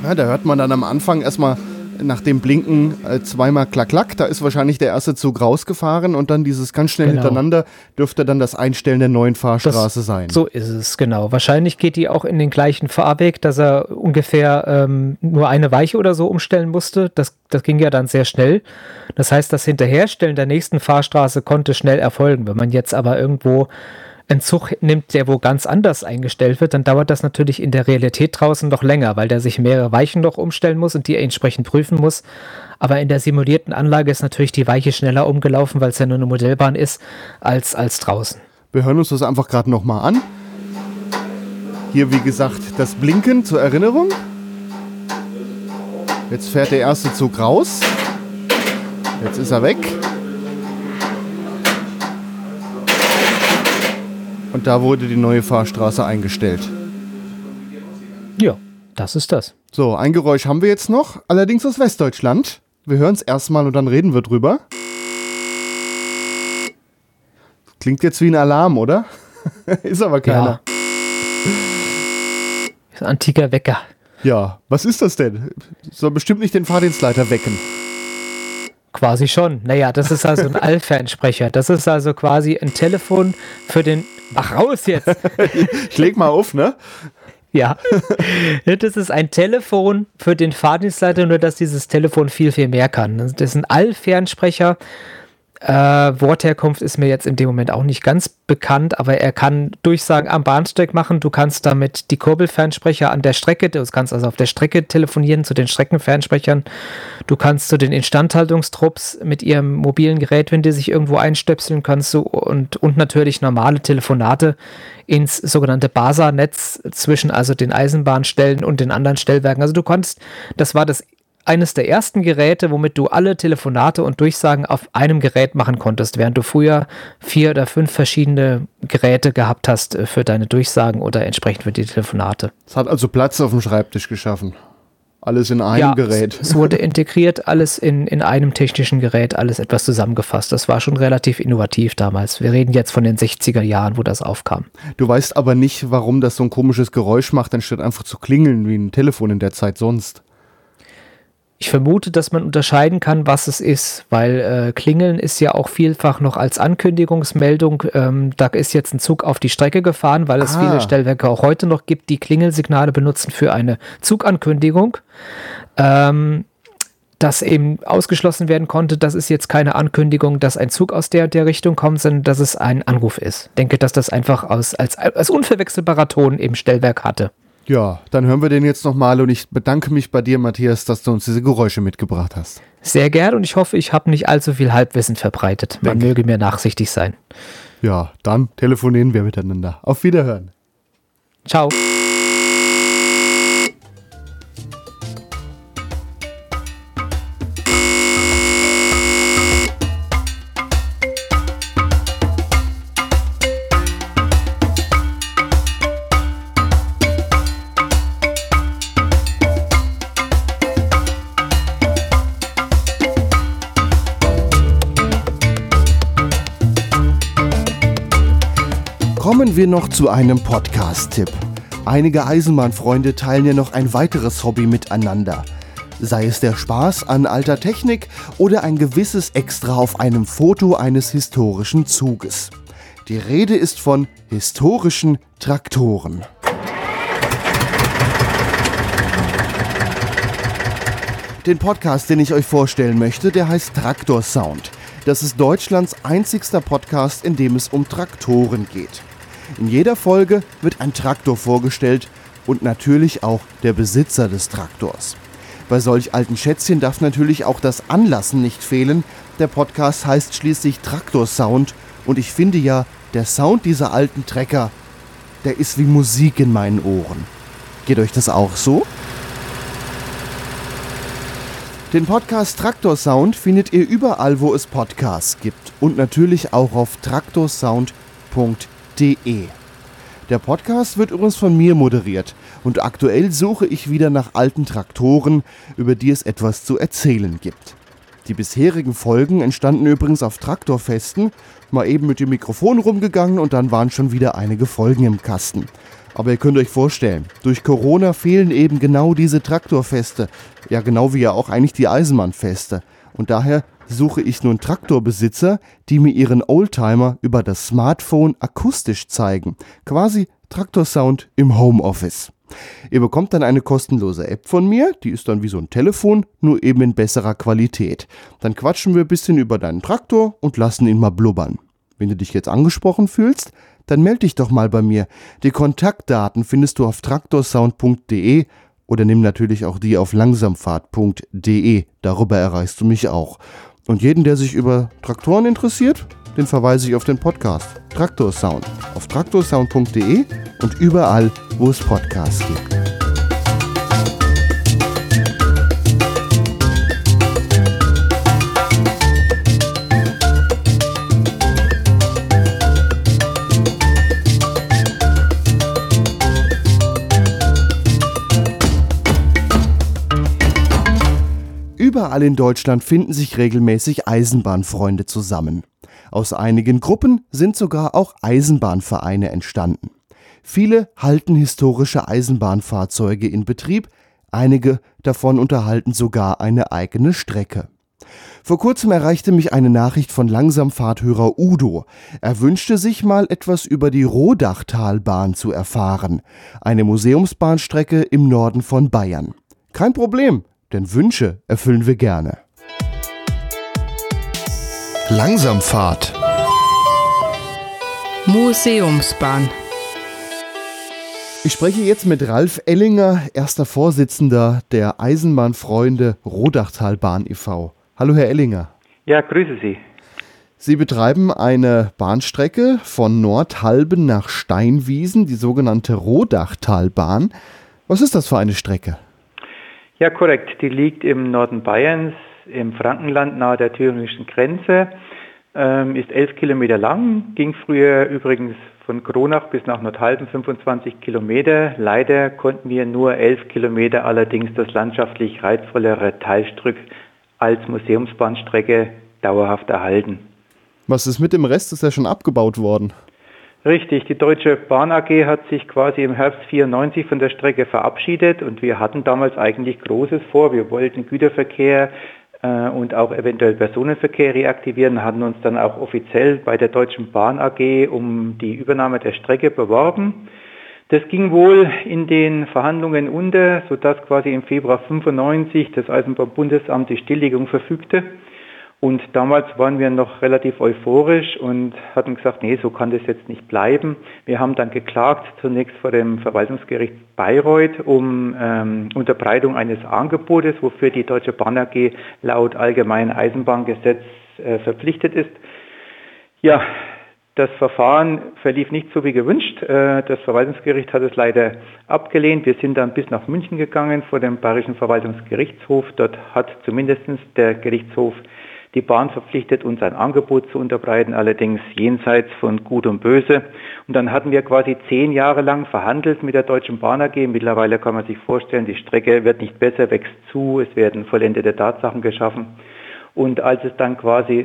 Ja, da hört man dann am Anfang erstmal nach dem Blinken äh, zweimal klack klack, da ist wahrscheinlich der erste Zug rausgefahren und dann dieses ganz schnell genau. hintereinander dürfte dann das Einstellen der neuen Fahrstraße das, sein. So ist es, genau. Wahrscheinlich geht die auch in den gleichen Fahrweg, dass er ungefähr ähm, nur eine Weiche oder so umstellen musste. Das, das ging ja dann sehr schnell. Das heißt, das Hinterherstellen der nächsten Fahrstraße konnte schnell erfolgen. Wenn man jetzt aber irgendwo einen Zug nimmt, der wo ganz anders eingestellt wird, dann dauert das natürlich in der Realität draußen noch länger, weil der sich mehrere Weichen noch umstellen muss und die entsprechend prüfen muss. Aber in der simulierten Anlage ist natürlich die Weiche schneller umgelaufen, weil es ja nur eine Modellbahn ist, als, als draußen. Wir hören uns das einfach gerade nochmal an. Hier, wie gesagt, das Blinken zur Erinnerung. Jetzt fährt der erste Zug raus. Jetzt ist er weg. Und da wurde die neue Fahrstraße eingestellt. Ja, das ist das. So, ein Geräusch haben wir jetzt noch, allerdings aus Westdeutschland. Wir hören es erstmal und dann reden wir drüber. Klingt jetzt wie ein Alarm, oder? ist aber keiner. Ja. Ist ein antiker Wecker. Ja, was ist das denn? Soll bestimmt nicht den Fahrdienstleiter wecken. Quasi schon. Naja, das ist also ein Allfernsprecher. Das ist also quasi ein Telefon für den. Ach, raus jetzt! ich leg mal auf, ne? Ja. Das ist ein Telefon für den Fahrdienstleiter, nur dass dieses Telefon viel, viel mehr kann. Das ist ein Allfernsprecher äh, Wortherkunft ist mir jetzt in dem Moment auch nicht ganz bekannt, aber er kann Durchsagen am Bahnsteig machen. Du kannst damit die Kurbelfernsprecher an der Strecke, du kannst also auf der Strecke telefonieren zu den Streckenfernsprechern. Du kannst zu den Instandhaltungstrupps mit ihrem mobilen Gerät, wenn die sich irgendwo einstöpseln, kannst du und, und natürlich normale Telefonate ins sogenannte BASA-Netz zwischen also den Eisenbahnstellen und den anderen Stellwerken. Also du konntest, das war das eines der ersten Geräte, womit du alle Telefonate und Durchsagen auf einem Gerät machen konntest, während du früher vier oder fünf verschiedene Geräte gehabt hast äh, für deine Durchsagen oder entsprechend für die Telefonate. Es hat also Platz auf dem Schreibtisch geschaffen. Alles in einem ja, Gerät. Es, es wurde integriert, alles in, in einem technischen Gerät, alles etwas zusammengefasst. Das war schon relativ innovativ damals. Wir reden jetzt von den 60er Jahren, wo das aufkam. Du weißt aber nicht, warum das so ein komisches Geräusch macht, anstatt einfach zu klingeln wie ein Telefon in der Zeit sonst. Ich vermute, dass man unterscheiden kann, was es ist, weil äh, Klingeln ist ja auch vielfach noch als Ankündigungsmeldung. Ähm, da ist jetzt ein Zug auf die Strecke gefahren, weil es ah. viele Stellwerke auch heute noch gibt, die Klingelsignale benutzen für eine Zugankündigung. Ähm, dass eben ausgeschlossen werden konnte, das ist jetzt keine Ankündigung, dass ein Zug aus der, der Richtung kommt, sondern dass es ein Anruf ist. Ich denke, dass das einfach aus, als, als unverwechselbarer Ton im Stellwerk hatte. Ja, dann hören wir den jetzt nochmal und ich bedanke mich bei dir, Matthias, dass du uns diese Geräusche mitgebracht hast. Sehr gern und ich hoffe, ich habe nicht allzu viel Halbwissen verbreitet. Man Denk. möge mir nachsichtig sein. Ja, dann telefonieren wir miteinander. Auf Wiederhören. Ciao. Wir noch zu einem Podcast-Tipp. Einige Eisenbahnfreunde teilen ja noch ein weiteres Hobby miteinander. Sei es der Spaß an alter Technik oder ein gewisses Extra auf einem Foto eines historischen Zuges. Die Rede ist von historischen Traktoren. Den Podcast, den ich euch vorstellen möchte, der heißt Traktor Sound. Das ist Deutschlands einzigster Podcast, in dem es um Traktoren geht. In jeder Folge wird ein Traktor vorgestellt und natürlich auch der Besitzer des Traktors. Bei solch alten Schätzchen darf natürlich auch das Anlassen nicht fehlen. Der Podcast heißt schließlich Traktor Sound und ich finde ja, der Sound dieser alten Trecker, der ist wie Musik in meinen Ohren. Geht euch das auch so? Den Podcast Traktor Sound findet ihr überall, wo es Podcasts gibt und natürlich auch auf traktorsound.de www.ftf.de. Der Podcast wird übrigens von mir moderiert und aktuell suche ich wieder nach alten Traktoren, über die es etwas zu erzählen gibt. Die bisherigen Folgen entstanden übrigens auf Traktorfesten, mal eben mit dem Mikrofon rumgegangen und dann waren schon wieder einige Folgen im Kasten. Aber ihr könnt euch vorstellen, durch Corona fehlen eben genau diese Traktorfeste, ja genau wie ja auch eigentlich die Eisenbahnfeste. Und daher suche ich nun Traktorbesitzer, die mir ihren Oldtimer über das Smartphone akustisch zeigen. Quasi Traktorsound im Homeoffice. Ihr bekommt dann eine kostenlose App von mir, die ist dann wie so ein Telefon, nur eben in besserer Qualität. Dann quatschen wir ein bisschen über deinen Traktor und lassen ihn mal blubbern. Wenn du dich jetzt angesprochen fühlst, dann melde dich doch mal bei mir. Die Kontaktdaten findest du auf traktorsound.de oder nimm natürlich auch die auf langsamfahrt.de. Darüber erreichst du mich auch. Und jeden, der sich über Traktoren interessiert, den verweise ich auf den Podcast Traktor Sound auf traktorsound.de und überall, wo es Podcasts gibt. Überall in Deutschland finden sich regelmäßig Eisenbahnfreunde zusammen. Aus einigen Gruppen sind sogar auch Eisenbahnvereine entstanden. Viele halten historische Eisenbahnfahrzeuge in Betrieb, einige davon unterhalten sogar eine eigene Strecke. Vor kurzem erreichte mich eine Nachricht von Langsamfahrthörer Udo. Er wünschte sich mal etwas über die Rodachtalbahn zu erfahren, eine Museumsbahnstrecke im Norden von Bayern. Kein Problem, denn Wünsche erfüllen wir gerne. Langsamfahrt Museumsbahn ich spreche jetzt mit Ralf Ellinger, erster Vorsitzender der Eisenbahnfreunde Rodachtalbahn e.V. Hallo, Herr Ellinger. Ja, grüße Sie. Sie betreiben eine Bahnstrecke von Nordhalben nach Steinwiesen, die sogenannte Rodachtalbahn. Was ist das für eine Strecke? Ja, korrekt. Die liegt im Norden Bayerns, im Frankenland nahe der thüringischen Grenze, ähm, ist elf Kilometer lang, ging früher übrigens von Kronach bis nach Nordhalben 25 Kilometer. Leider konnten wir nur 11 Kilometer allerdings das landschaftlich reizvollere Teilstück als Museumsbahnstrecke dauerhaft erhalten. Was ist mit dem Rest? Ist ja schon abgebaut worden. Richtig, die Deutsche Bahn AG hat sich quasi im Herbst 94 von der Strecke verabschiedet und wir hatten damals eigentlich Großes vor. Wir wollten Güterverkehr äh, und auch eventuell Personenverkehr reaktivieren, hatten uns dann auch offiziell bei der Deutschen Bahn AG um die Übernahme der Strecke beworben. Das ging wohl in den Verhandlungen unter, sodass quasi im Februar 95 das Eisenbahnbundesamt die Stilllegung verfügte. Und damals waren wir noch relativ euphorisch und hatten gesagt, nee, so kann das jetzt nicht bleiben. Wir haben dann geklagt, zunächst vor dem Verwaltungsgericht Bayreuth um ähm, Unterbreitung eines Angebotes, wofür die Deutsche Bahn AG laut Allgemeinen Eisenbahngesetz äh, verpflichtet ist. Ja, das Verfahren verlief nicht so wie gewünscht. Äh, das Verwaltungsgericht hat es leider abgelehnt. Wir sind dann bis nach München gegangen vor dem Bayerischen Verwaltungsgerichtshof. Dort hat zumindest der Gerichtshof die Bahn verpflichtet, uns ein Angebot zu unterbreiten, allerdings jenseits von Gut und Böse. Und dann hatten wir quasi zehn Jahre lang verhandelt mit der Deutschen Bahn AG. Mittlerweile kann man sich vorstellen, die Strecke wird nicht besser, wächst zu, es werden vollendete Tatsachen geschaffen. Und als es dann quasi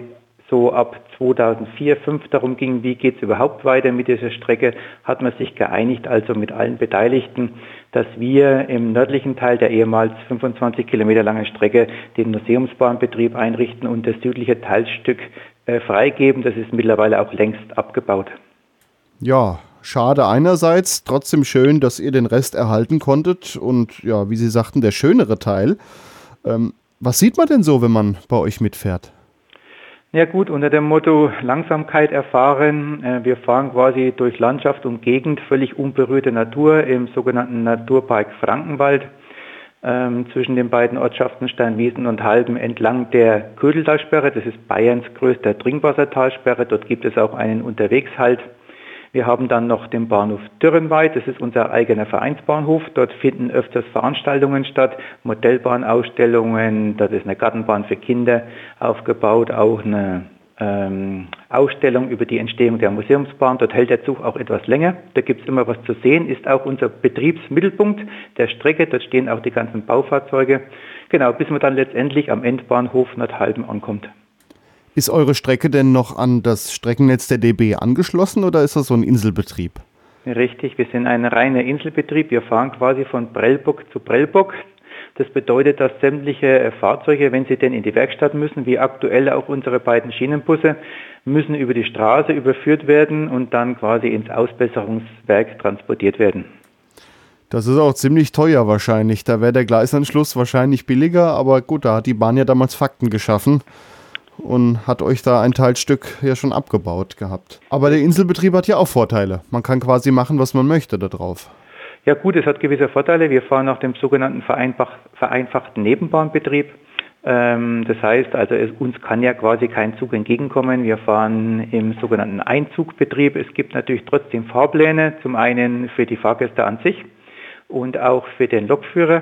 so ab 2004, 2005 darum ging, wie geht es überhaupt weiter mit dieser Strecke, hat man sich geeinigt, also mit allen Beteiligten, dass wir im nördlichen Teil der ehemals 25 Kilometer langen Strecke den Museumsbahnbetrieb einrichten und das südliche Teilstück äh, freigeben. Das ist mittlerweile auch längst abgebaut. Ja, schade einerseits, trotzdem schön, dass ihr den Rest erhalten konntet und ja, wie Sie sagten, der schönere Teil. Ähm, was sieht man denn so, wenn man bei euch mitfährt? Ja gut, unter dem Motto Langsamkeit erfahren. Äh, wir fahren quasi durch Landschaft und Gegend, völlig unberührte Natur im sogenannten Naturpark Frankenwald ähm, zwischen den beiden Ortschaften Steinwiesen und Halben entlang der Ködeltalsperre. Das ist Bayerns größter Trinkwassertalsperre. Dort gibt es auch einen Unterwegshalt wir haben dann noch den Bahnhof Dürrenweid, das ist unser eigener Vereinsbahnhof. Dort finden öfters Veranstaltungen statt, Modellbahnausstellungen, dort ist eine Gartenbahn für Kinder aufgebaut, auch eine ähm, Ausstellung über die Entstehung der Museumsbahn. Dort hält der Zug auch etwas länger. Da gibt es immer was zu sehen, ist auch unser Betriebsmittelpunkt der Strecke. Dort stehen auch die ganzen Baufahrzeuge. Genau, bis man dann letztendlich am Endbahnhof Nordhalben ankommt. Ist eure Strecke denn noch an das Streckennetz der DB angeschlossen oder ist das so ein Inselbetrieb? Richtig, wir sind ein reiner Inselbetrieb. Wir fahren quasi von Prellbock zu Prellbock. Das bedeutet, dass sämtliche Fahrzeuge, wenn sie denn in die Werkstatt müssen, wie aktuell auch unsere beiden Schienenbusse, müssen über die Straße überführt werden und dann quasi ins Ausbesserungswerk transportiert werden. Das ist auch ziemlich teuer wahrscheinlich. Da wäre der Gleisanschluss wahrscheinlich billiger, aber gut, da hat die Bahn ja damals Fakten geschaffen und hat euch da ein Teilstück ja schon abgebaut gehabt. Aber der Inselbetrieb hat ja auch Vorteile. Man kann quasi machen, was man möchte da drauf. Ja gut, es hat gewisse Vorteile. Wir fahren nach dem sogenannten vereinfacht, vereinfachten Nebenbahnbetrieb. Ähm, das heißt, also es, uns kann ja quasi kein Zug entgegenkommen. Wir fahren im sogenannten Einzugbetrieb. Es gibt natürlich trotzdem Fahrpläne, zum einen für die Fahrgäste an sich und auch für den Lokführer.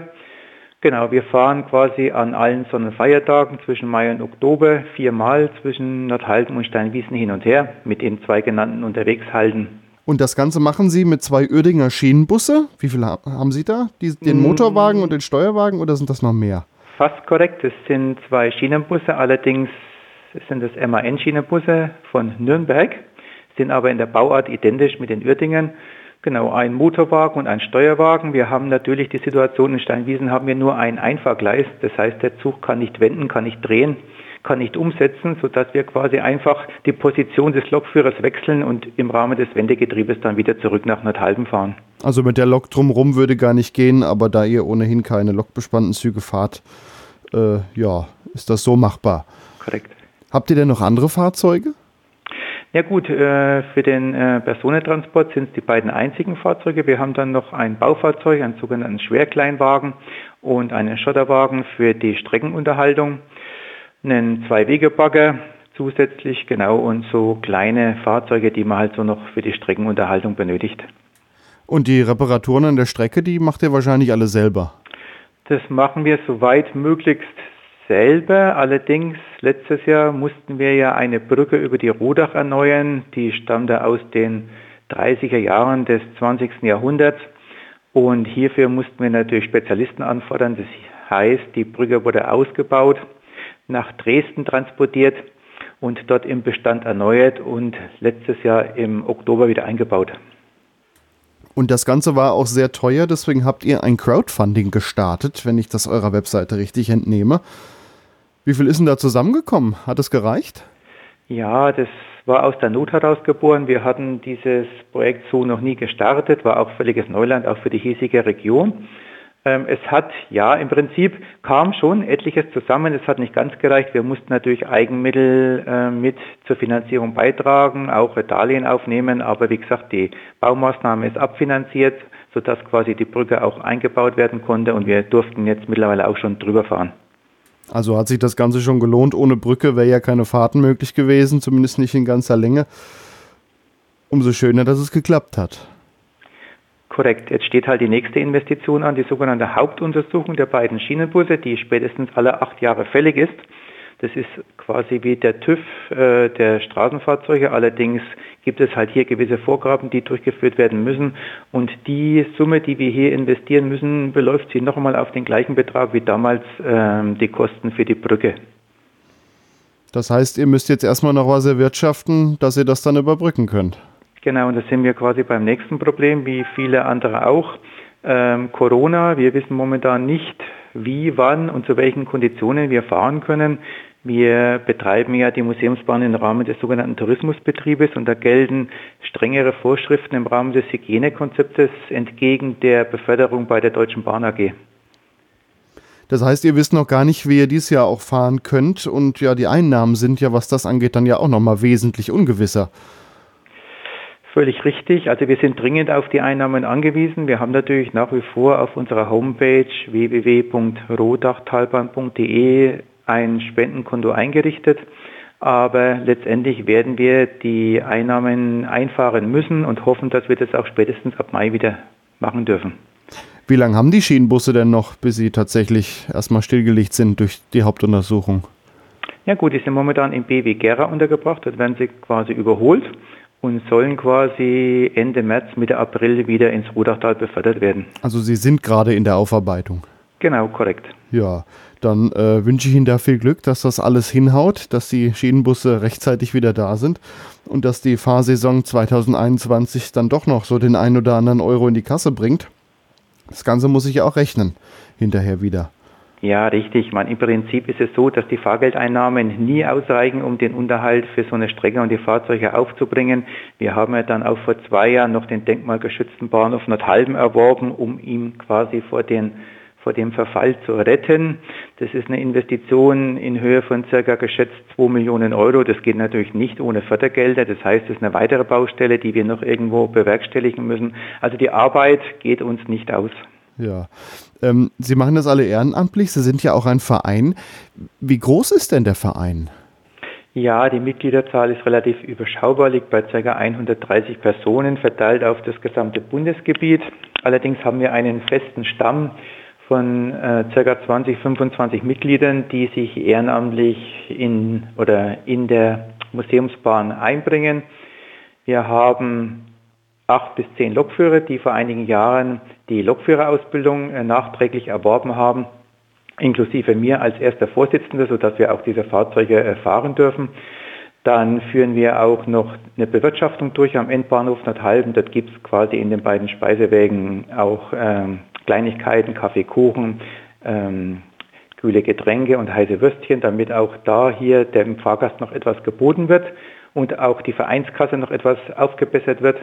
Genau, wir fahren quasi an allen Sonnenfeiertagen zwischen Mai und Oktober viermal zwischen Nordhalten und Steinwiesen hin und her mit den zwei genannten Unterwegshalten. Und das Ganze machen Sie mit zwei Uerdinger Schienenbusse. Wie viele haben Sie da? Die, den mm. Motorwagen und den Steuerwagen oder sind das noch mehr? Fast korrekt. Es sind zwei Schienenbusse, allerdings sind das MAN-Schienenbusse von Nürnberg, sind aber in der Bauart identisch mit den Uerdingern. Genau, ein Motorwagen und ein Steuerwagen. Wir haben natürlich die Situation in Steinwiesen haben wir nur ein Einfahrgleis. Das heißt, der Zug kann nicht wenden, kann nicht drehen. kann nicht umsetzen, sodass wir quasi einfach die Position des Lokführers wechseln und im Rahmen des Wendegetriebes dann wieder zurück nach Nordhalben fahren. Also mit der Lok drumherum würde gar nicht gehen, aber da ihr ohnehin keine lokbespannten Züge fahrt, äh, ja, ist das so machbar. Korrekt. Habt ihr denn noch andere Fahrzeuge? Ja gut, äh, für den äh, Personentransport sind es die beiden einzigen Fahrzeuge. Wir haben dann noch ein Baufahrzeug, einen sogenannten Schwerkleinwagen und einen Schotterwagen für die Streckenunterhaltung, einen Zwei-Wege-Bagger zusätzlich, genau, und so kleine Fahrzeuge, die man halt so noch für die Streckenunterhaltung benötigt. Und die Reparaturen an der Strecke, die macht ihr wahrscheinlich alle selber? Das machen wir soweit möglichst selber. Allerdings, letztes Jahr mussten wir ja eine Brücke über die Rodach erneuern. Die stammte aus den 30er Jahren des 20. Jahrhunderts. Und hierfür mussten wir natürlich Spezialisten anfordern. Das heißt, die Brücke wurde ausgebaut, nach Dresden transportiert und dort im Bestand erneuert und letztes Jahr im Oktober wieder eingebaut. Und das Ganze war auch sehr teuer, deswegen habt ihr ein Crowdfunding gestartet, wenn ich das eurer Webseite richtig entnehme. Wie viel ist denn da zusammengekommen? Hat es gereicht? Ja, das war aus der Not heraus geboren. Wir hatten dieses Projekt so noch nie gestartet, war auch völliges Neuland, auch für die hiesige Region. Ähm, es hat, ja, im Prinzip kam schon etliches zusammen. Es hat nicht ganz gereicht. Wir mussten natürlich Eigenmittel äh, mit zur Finanzierung beitragen, auch Darlehen aufnehmen. Aber wie gesagt, die Baumaßnahme ist abfinanziert, sodass quasi die Brücke auch eingebaut werden konnte und wir durften jetzt mittlerweile auch schon drüber fahren. Also hat sich das Ganze schon gelohnt. Ohne Brücke wäre ja keine Fahrten möglich gewesen, zumindest nicht in ganzer Länge. Umso schöner, dass es geklappt hat. Korrekt. Jetzt steht halt die nächste Investition an, die sogenannte Hauptuntersuchung der beiden Schienenbusse, die spätestens alle acht Jahre fällig ist. Das ist quasi wie der TÜV äh, der Straßenfahrzeuge. Allerdings gibt es halt hier gewisse Vorgaben, die durchgeführt werden müssen. Und die Summe, die wir hier investieren müssen, beläuft sich noch einmal auf den gleichen Betrag wie damals ähm, die Kosten für die Brücke. Das heißt, ihr müsst jetzt erstmal noch was erwirtschaften, dass ihr das dann überbrücken könnt. Genau, und da sind wir quasi beim nächsten Problem, wie viele andere auch. Ähm, Corona, wir wissen momentan nicht, wie, wann und zu welchen Konditionen wir fahren können. Wir betreiben ja die Museumsbahn im Rahmen des sogenannten Tourismusbetriebes und da gelten strengere Vorschriften im Rahmen des Hygienekonzeptes entgegen der Beförderung bei der Deutschen Bahn AG. Das heißt, ihr wisst noch gar nicht, wie ihr dieses Jahr auch fahren könnt und ja, die Einnahmen sind ja, was das angeht, dann ja auch nochmal wesentlich ungewisser. Völlig richtig. Also wir sind dringend auf die Einnahmen angewiesen. Wir haben natürlich nach wie vor auf unserer Homepage www.rodachtalbahn.de ein Spendenkonto eingerichtet. Aber letztendlich werden wir die Einnahmen einfahren müssen und hoffen, dass wir das auch spätestens ab Mai wieder machen dürfen. Wie lange haben die Schienenbusse denn noch, bis sie tatsächlich erstmal stillgelegt sind durch die Hauptuntersuchung? Ja gut, die sind momentan im BW Gera untergebracht. Dort werden sie quasi überholt und sollen quasi Ende März, Mitte April wieder ins Rudachtal befördert werden. Also Sie sind gerade in der Aufarbeitung. Genau, korrekt. Ja, dann äh, wünsche ich Ihnen da viel Glück, dass das alles hinhaut, dass die Schienenbusse rechtzeitig wieder da sind und dass die Fahrsaison 2021 dann doch noch so den ein oder anderen Euro in die Kasse bringt. Das Ganze muss ich ja auch rechnen, hinterher wieder. Ja, richtig. Man, Im Prinzip ist es so, dass die Fahrgeldeinnahmen nie ausreichen, um den Unterhalt für so eine Strecke und die Fahrzeuge aufzubringen. Wir haben ja dann auch vor zwei Jahren noch den denkmalgeschützten Bahnhof Nordhalben erworben, um ihn quasi vor den vor dem Verfall zu retten. Das ist eine Investition in Höhe von circa geschätzt 2 Millionen Euro. Das geht natürlich nicht ohne Fördergelder. Das heißt, es ist eine weitere Baustelle, die wir noch irgendwo bewerkstelligen müssen. Also die Arbeit geht uns nicht aus. Ja. Ähm, Sie machen das alle ehrenamtlich. Sie sind ja auch ein Verein. Wie groß ist denn der Verein? Ja, die Mitgliederzahl ist relativ überschaubar, liegt bei ca. 130 Personen, verteilt auf das gesamte Bundesgebiet. Allerdings haben wir einen festen Stamm von äh, ca. 20, 25 Mitgliedern, die sich ehrenamtlich in oder in der Museumsbahn einbringen. Wir haben acht bis zehn Lokführer, die vor einigen Jahren die Lokführerausbildung äh, nachträglich erworben haben, inklusive mir als erster Vorsitzender, sodass wir auch diese Fahrzeuge äh, fahren dürfen. Dann führen wir auch noch eine Bewirtschaftung durch am Endbahnhof Nordhalben. Dort gibt es quasi in den beiden Speisewägen auch ähm, Kleinigkeiten, Kaffee, Kuchen, ähm, kühle Getränke und heiße Würstchen, damit auch da hier dem Fahrgast noch etwas geboten wird und auch die Vereinskasse noch etwas aufgebessert wird.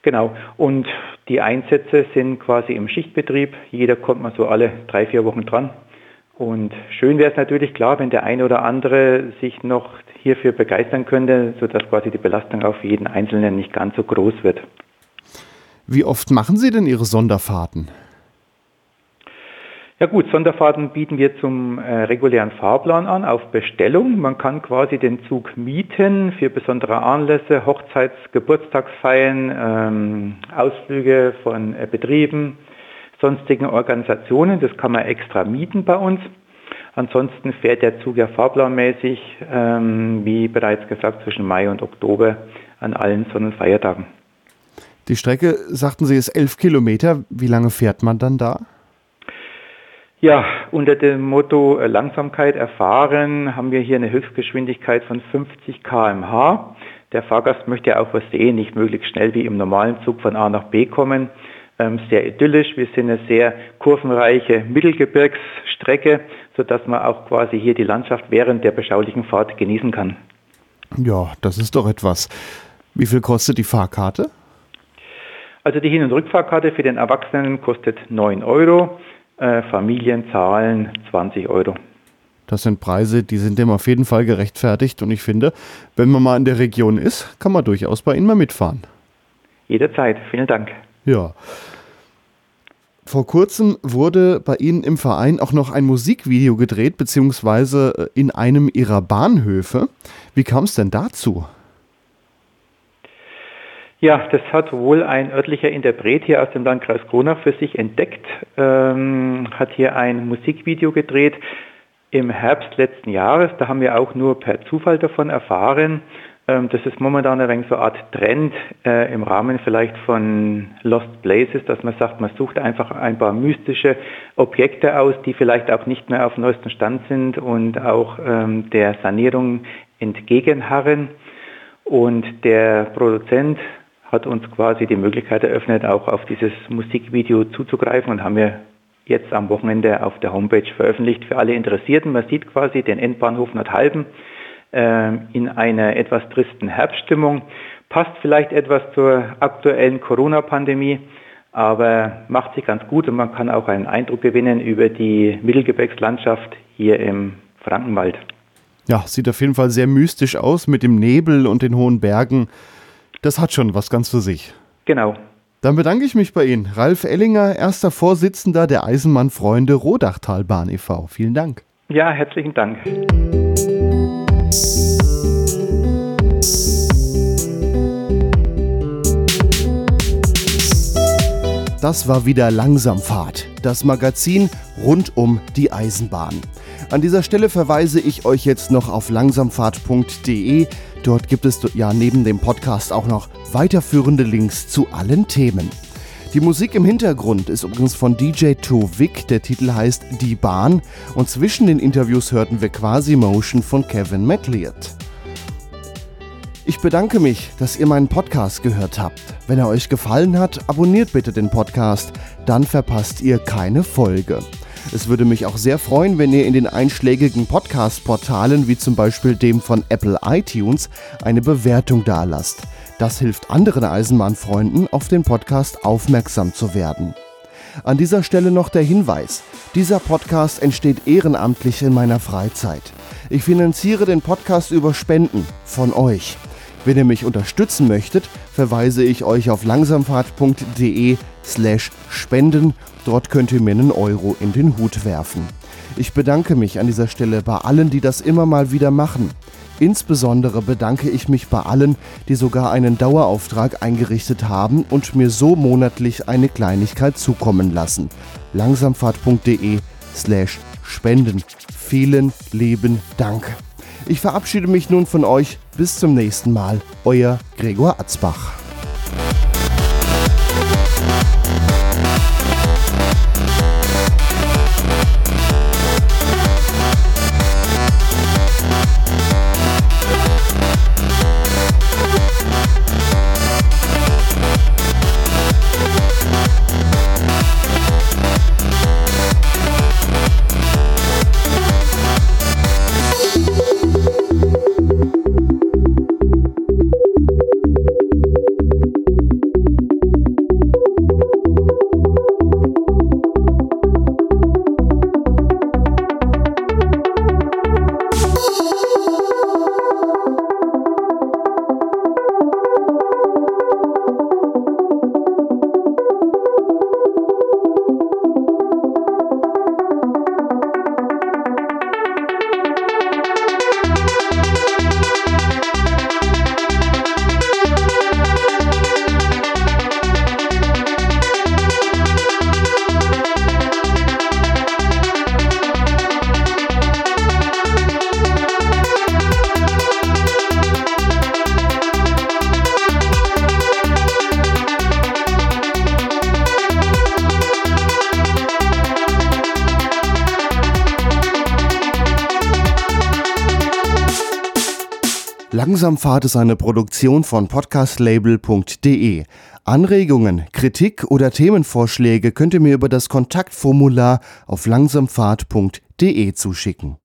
Genau. Und die Einsätze sind quasi im Schichtbetrieb. Jeder kommt mal so alle drei, vier Wochen dran. Und schön wäre es natürlich klar, wenn der eine oder andere sich noch hierfür begeistern könnte, sodass quasi die Belastung auf jeden Einzelnen nicht ganz so groß wird. Wie oft machen Sie denn Ihre Sonderfahrten? Ja gut, Sonderfahrten bieten wir zum äh, regulären Fahrplan an auf Bestellung. Man kann quasi den Zug mieten für besondere Anlässe, Hochzeits-, Geburtstagsfeiern, ähm, Ausflüge von äh, Betrieben, sonstigen Organisationen. Das kann man extra mieten bei uns. Ansonsten fährt der Zug ja fahrplanmäßig, ähm, wie bereits gesagt, zwischen Mai und Oktober an allen Sonnenfeiertagen. Die Strecke, sagten Sie, ist elf Kilometer. Wie lange fährt man dann da? Ja, unter dem Motto äh, Langsamkeit erfahren haben wir hier eine Höchstgeschwindigkeit von 50 km/h. Der Fahrgast möchte ja auch was sehen, nicht möglichst schnell wie im normalen Zug von A nach B kommen. Ähm, sehr idyllisch. Wir sind eine sehr kurvenreiche Mittelgebirgsstrecke, sodass man auch quasi hier die Landschaft während der beschaulichen Fahrt genießen kann. Ja, das ist doch etwas. Wie viel kostet die Fahrkarte? Also die Hin- und Rückfahrkarte für den Erwachsenen kostet 9 Euro. Äh, Familien zahlen 20 Euro. Das sind Preise, die sind dem auf jeden Fall gerechtfertigt. Und ich finde, wenn man mal in der Region ist, kann man durchaus bei Ihnen mal mitfahren. Jederzeit. Vielen Dank. Ja. Vor kurzem wurde bei Ihnen im Verein auch noch ein Musikvideo gedreht, beziehungsweise äh, in einem Ihrer Bahnhöfe. Wie kam es denn dazu? Ja, das hat wohl ein örtlicher Interpret hier aus dem Landkreis Kronach für sich entdeckt, ähm, hat hier ein Musikvideo gedreht im Herbst letzten Jahres. Da haben wir auch nur per Zufall davon erfahren. Ähm, das ist momentan ein wenig so eine Art Trend äh, im Rahmen vielleicht von Lost Places, dass man sagt, man sucht einfach ein paar mystische Objekte aus, die vielleicht auch nicht mehr auf neuesten Stand sind und auch ähm, der Sanierung entgegenharren. Und der Produzent hat uns quasi die Möglichkeit eröffnet, auch auf dieses Musikvideo zuzugreifen und haben wir jetzt am Wochenende auf der Homepage veröffentlicht für alle Interessierten. Man sieht quasi den Endbahnhof Nordhalben äh, in einer etwas tristen Herbststimmung. Passt vielleicht etwas zur aktuellen Corona-Pandemie, aber macht sich ganz gut und man kann auch einen Eindruck gewinnen über die Mittelgebirgslandschaft hier im Frankenwald. Ja, sieht auf jeden Fall sehr mystisch aus mit dem Nebel und den hohen Bergen das hat schon was ganz für sich. Genau. Dann bedanke ich mich bei Ihnen. Ralf Ellinger, erster Vorsitzender der Eisenbahnfreunde Rodachtalbahn e.V. Vielen Dank. Ja, herzlichen Dank. Das war wieder Langsamfahrt, das Magazin rund um die Eisenbahn. An dieser Stelle verweise ich euch jetzt noch auf langsamfahrt.de. Dort gibt es ja neben dem Podcast auch noch weiterführende Links zu allen Themen. Die Musik im Hintergrund ist übrigens von DJ Vic. Der Titel heißt Die Bahn und zwischen den Interviews hörten wir Quasi Motion von Kevin McLeod. Ich bedanke mich, dass ihr meinen Podcast gehört habt. Wenn er euch gefallen hat, abonniert bitte den Podcast, dann verpasst ihr keine Folge. Es würde mich auch sehr freuen, wenn ihr in den einschlägigen Podcast-Portalen, wie zum Beispiel dem von Apple iTunes, eine Bewertung dalasst. Das hilft anderen Eisenbahnfreunden, auf den Podcast aufmerksam zu werden. An dieser Stelle noch der Hinweis. Dieser Podcast entsteht ehrenamtlich in meiner Freizeit. Ich finanziere den Podcast über Spenden von euch. Wenn ihr mich unterstützen möchtet, verweise ich euch auf langsamfahrt.de slash spenden. Dort könnt ihr mir einen Euro in den Hut werfen. Ich bedanke mich an dieser Stelle bei allen, die das immer mal wieder machen. Insbesondere bedanke ich mich bei allen, die sogar einen Dauerauftrag eingerichtet haben und mir so monatlich eine Kleinigkeit zukommen lassen. langsamfahrt.de slash spenden. Vielen lieben Dank. Ich verabschiede mich nun von euch. Bis zum nächsten Mal. Euer Gregor Atzbach. Langsamfahrt ist eine Produktion von podcastlabel.de. Anregungen, Kritik oder Themenvorschläge könnt ihr mir über das Kontaktformular auf langsamfahrt.de zuschicken.